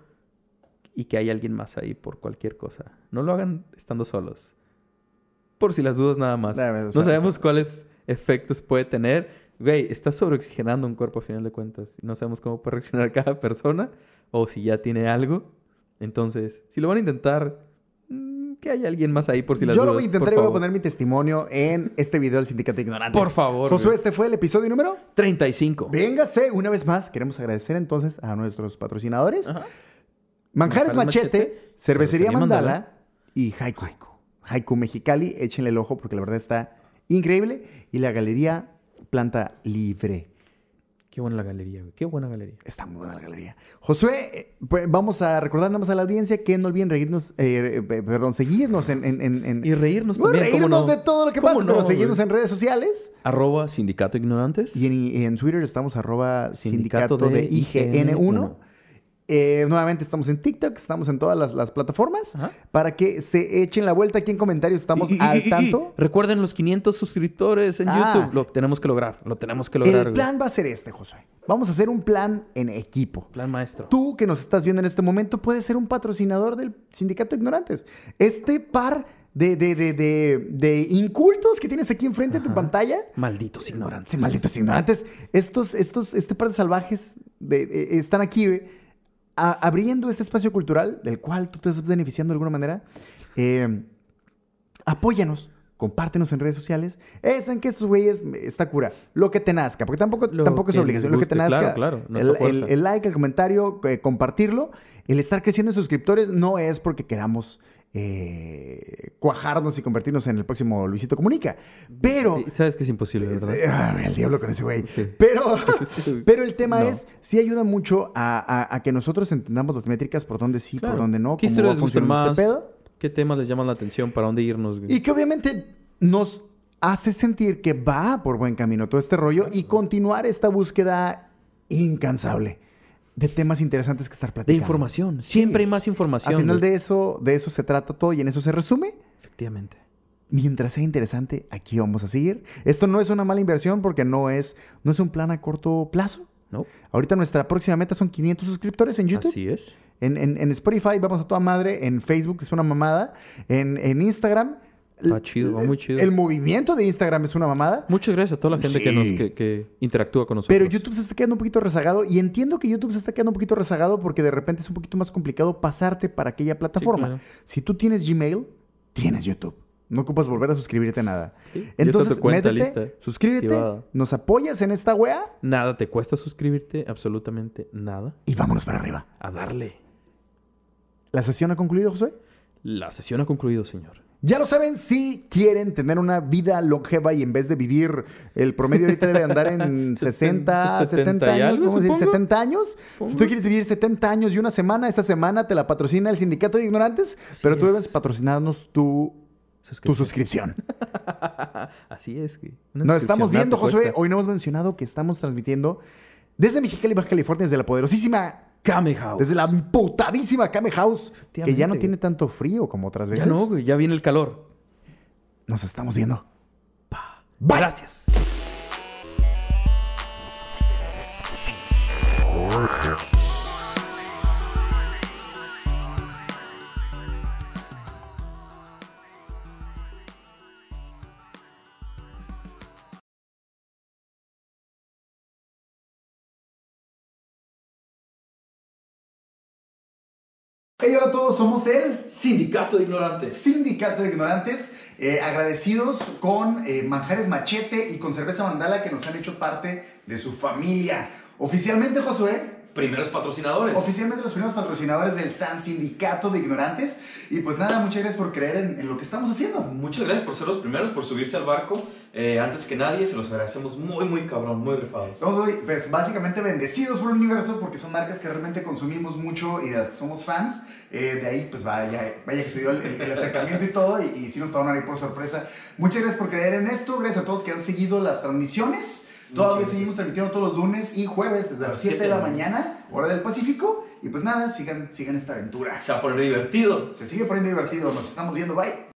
y que haya alguien más ahí por cualquier cosa. No lo hagan estando solos. Por si las dudas nada más. No sabemos cuáles efectos puede tener. Güey, estás sobreoxigenando un cuerpo a final de cuentas. No sabemos cómo puede reaccionar cada persona o si ya tiene algo. Entonces, si lo van a intentar, mm, que haya alguien más ahí por si las Yo dudas. lo voy a intentar y voy a poner mi testimonio en este video del sindicato de ignorantes. Por favor, Josué, güey. este fue el episodio número. 35. Véngase, una vez más, queremos agradecer entonces a nuestros patrocinadores. Ajá. Manjares Manjares Machete, Machete, Cervecería Cervecería Mandala, Mandala y Haiku. Haiku Mexicali, échenle el ojo porque la verdad está increíble. Y la galería Planta Libre. Qué buena la galería, güey. Qué buena galería. Está muy buena la galería. Josué, eh, pues vamos a recordar nada más a la audiencia que no olviden reírnos, eh, eh, perdón, seguirnos en... en, en- en- Y reírnos Bueno, también. ¿cómo reírnos no? de todo lo que ¿Cómo pasa, no, pero seguirnos güey? en redes sociales. Arroba Sindicato Ignorantes. Y en, y en Twitter estamos arroba sindicato, Sindicato de de IGN1. IGN1. Eh, nuevamente estamos en TikTok, estamos en todas las, las plataformas. Ajá. Para que se echen la vuelta aquí en comentarios, estamos Y- y- al y- tanto. Recuerden los 500 suscriptores en Ah. YouTube. Lo tenemos que lograr. Lo tenemos que lograr. El güey. plan va a ser este, Josué. Vamos a hacer un plan en equipo. Plan maestro. Tú que nos estás viendo en este momento puedes ser un patrocinador del Sindicato de Ignorantes. Este par de, de, de, de, de incultos que tienes aquí enfrente de tu pantalla. Malditos ignorantes. Sí, malditos ignorantes. Estos, estos, este par de salvajes de- están aquí güey, a- abriendo este espacio cultural del cual tú te estás beneficiando de alguna manera. Eh, apóyanos. Compártenos en redes sociales. Es en que estos güeyes está cura. Lo que te nazca. Porque tampoco, Lo tampoco es obligación. Lo que te nazca. Claro, el like, el comentario, eh, compartirlo. El estar creciendo en suscriptores no es porque queramos eh, cuajarnos y convertirnos en el próximo Luisito Comunica. Pero. Sí, Sabes que es imposible, ¿verdad? Sí, ah, el diablo con ese güey. Sí. Pero, pero el tema No. es, sí ayuda mucho a, a- a que nosotros entendamos las métricas, por dónde sí, Claro. por dónde no, ¿Qué cómo va historias gustan funcionando más? este pedo. ¿Qué temas les llaman la atención? ¿Para dónde irnos? güey? Y que obviamente nos hace sentir que va por buen camino todo este rollo y continuar esta búsqueda incansable de temas interesantes que estar De platicando. información. Sí. Siempre hay más información. Al final güey. de eso, de eso se trata todo y en eso se resume. Efectivamente. Mientras sea interesante, aquí vamos a seguir. Esto no es una mala inversión porque no es, no es un plan a corto plazo. ¿No? Ahorita nuestra próxima meta son 500 suscriptores en YouTube. Así es. En, en- en Spotify vamos a toda madre. En Facebook es una mamada. En, en Instagram. Ah, chido, el- muy chido. El movimiento de Instagram es una mamada. Muchas gracias a toda la gente que, nos, que, que interactúa con nosotros. Pero YouTube se está quedando un poquito rezagado. Y entiendo que YouTube se está quedando un poquito rezagado porque de repente es un poquito más complicado pasarte para aquella plataforma. claro. Si tú tienes Gmail, tienes YouTube. No ocupas volver a suscribirte a nada. Sí, Entonces, métete, lista, suscríbete, activada. nos apoyas en esta wea Nada te cuesta suscribirte, absolutamente nada. y vámonos para arriba. A darle. ¿La sesión ha concluido, José? La sesión ha concluido, señor. Ya lo saben, si quieren tener una vida longeva y en vez de vivir, el promedio ahorita debe andar en 60, 70 70 y años, algo, vamos a decir supongo. 70 años. Si tú quieres vivir 70 años y una semana, esa semana te la patrocina el Sindicato de Ignorantes, pero tú es. debes patrocinarnos tu, tu Suscripción. suscripción. Así es. Una Nos suscripción, estamos viendo, Josué. Hoy no hemos mencionado que estamos transmitiendo desde Mexicali, Baja California, desde la poderosísima, Kame House. desde la putadísima Kame House, que ya no tiene tanto frío como otras Ya veces. no, güey. Ya viene el calor. Nos estamos viendo. Pa. Bye. Gracias. Hey, hola a todos, somos el Sindicato de Ignorantes. Sindicato de Ignorantes, eh, agradecidos con eh, Manjares Machete y con Cerveza Mandala que nos han hecho parte de su familia. Oficialmente, Josué, primeros patrocinadores. Oficialmente los primeros patrocinadores del San Sindicato de Ignorantes. Y pues nada, muchas gracias por creer en, en lo que estamos haciendo. Muchas gracias por ser los primeros, por subirse al barco. Eh, antes que nadie, se los agradecemos muy, muy cabrón, muy rifados. Somos pues, básicamente bendecidos por el universo porque son marcas que realmente consumimos mucho y de las que somos fans. Eh, de ahí, pues vaya, vaya que se dio el, el- el acercamiento y todo. Y, y sí nos tomaron ahí por sorpresa. Muchas gracias por creer en esto. Gracias a todos que han seguido las transmisiones. Todavía seguimos transmitiendo todos los lunes y jueves desde las 7 de la mañana, hora del Pacífico. Y pues nada, sigan, sigan esta aventura. Se va a poner divertido. Se sigue poniendo divertido. Nos estamos viendo. Bye.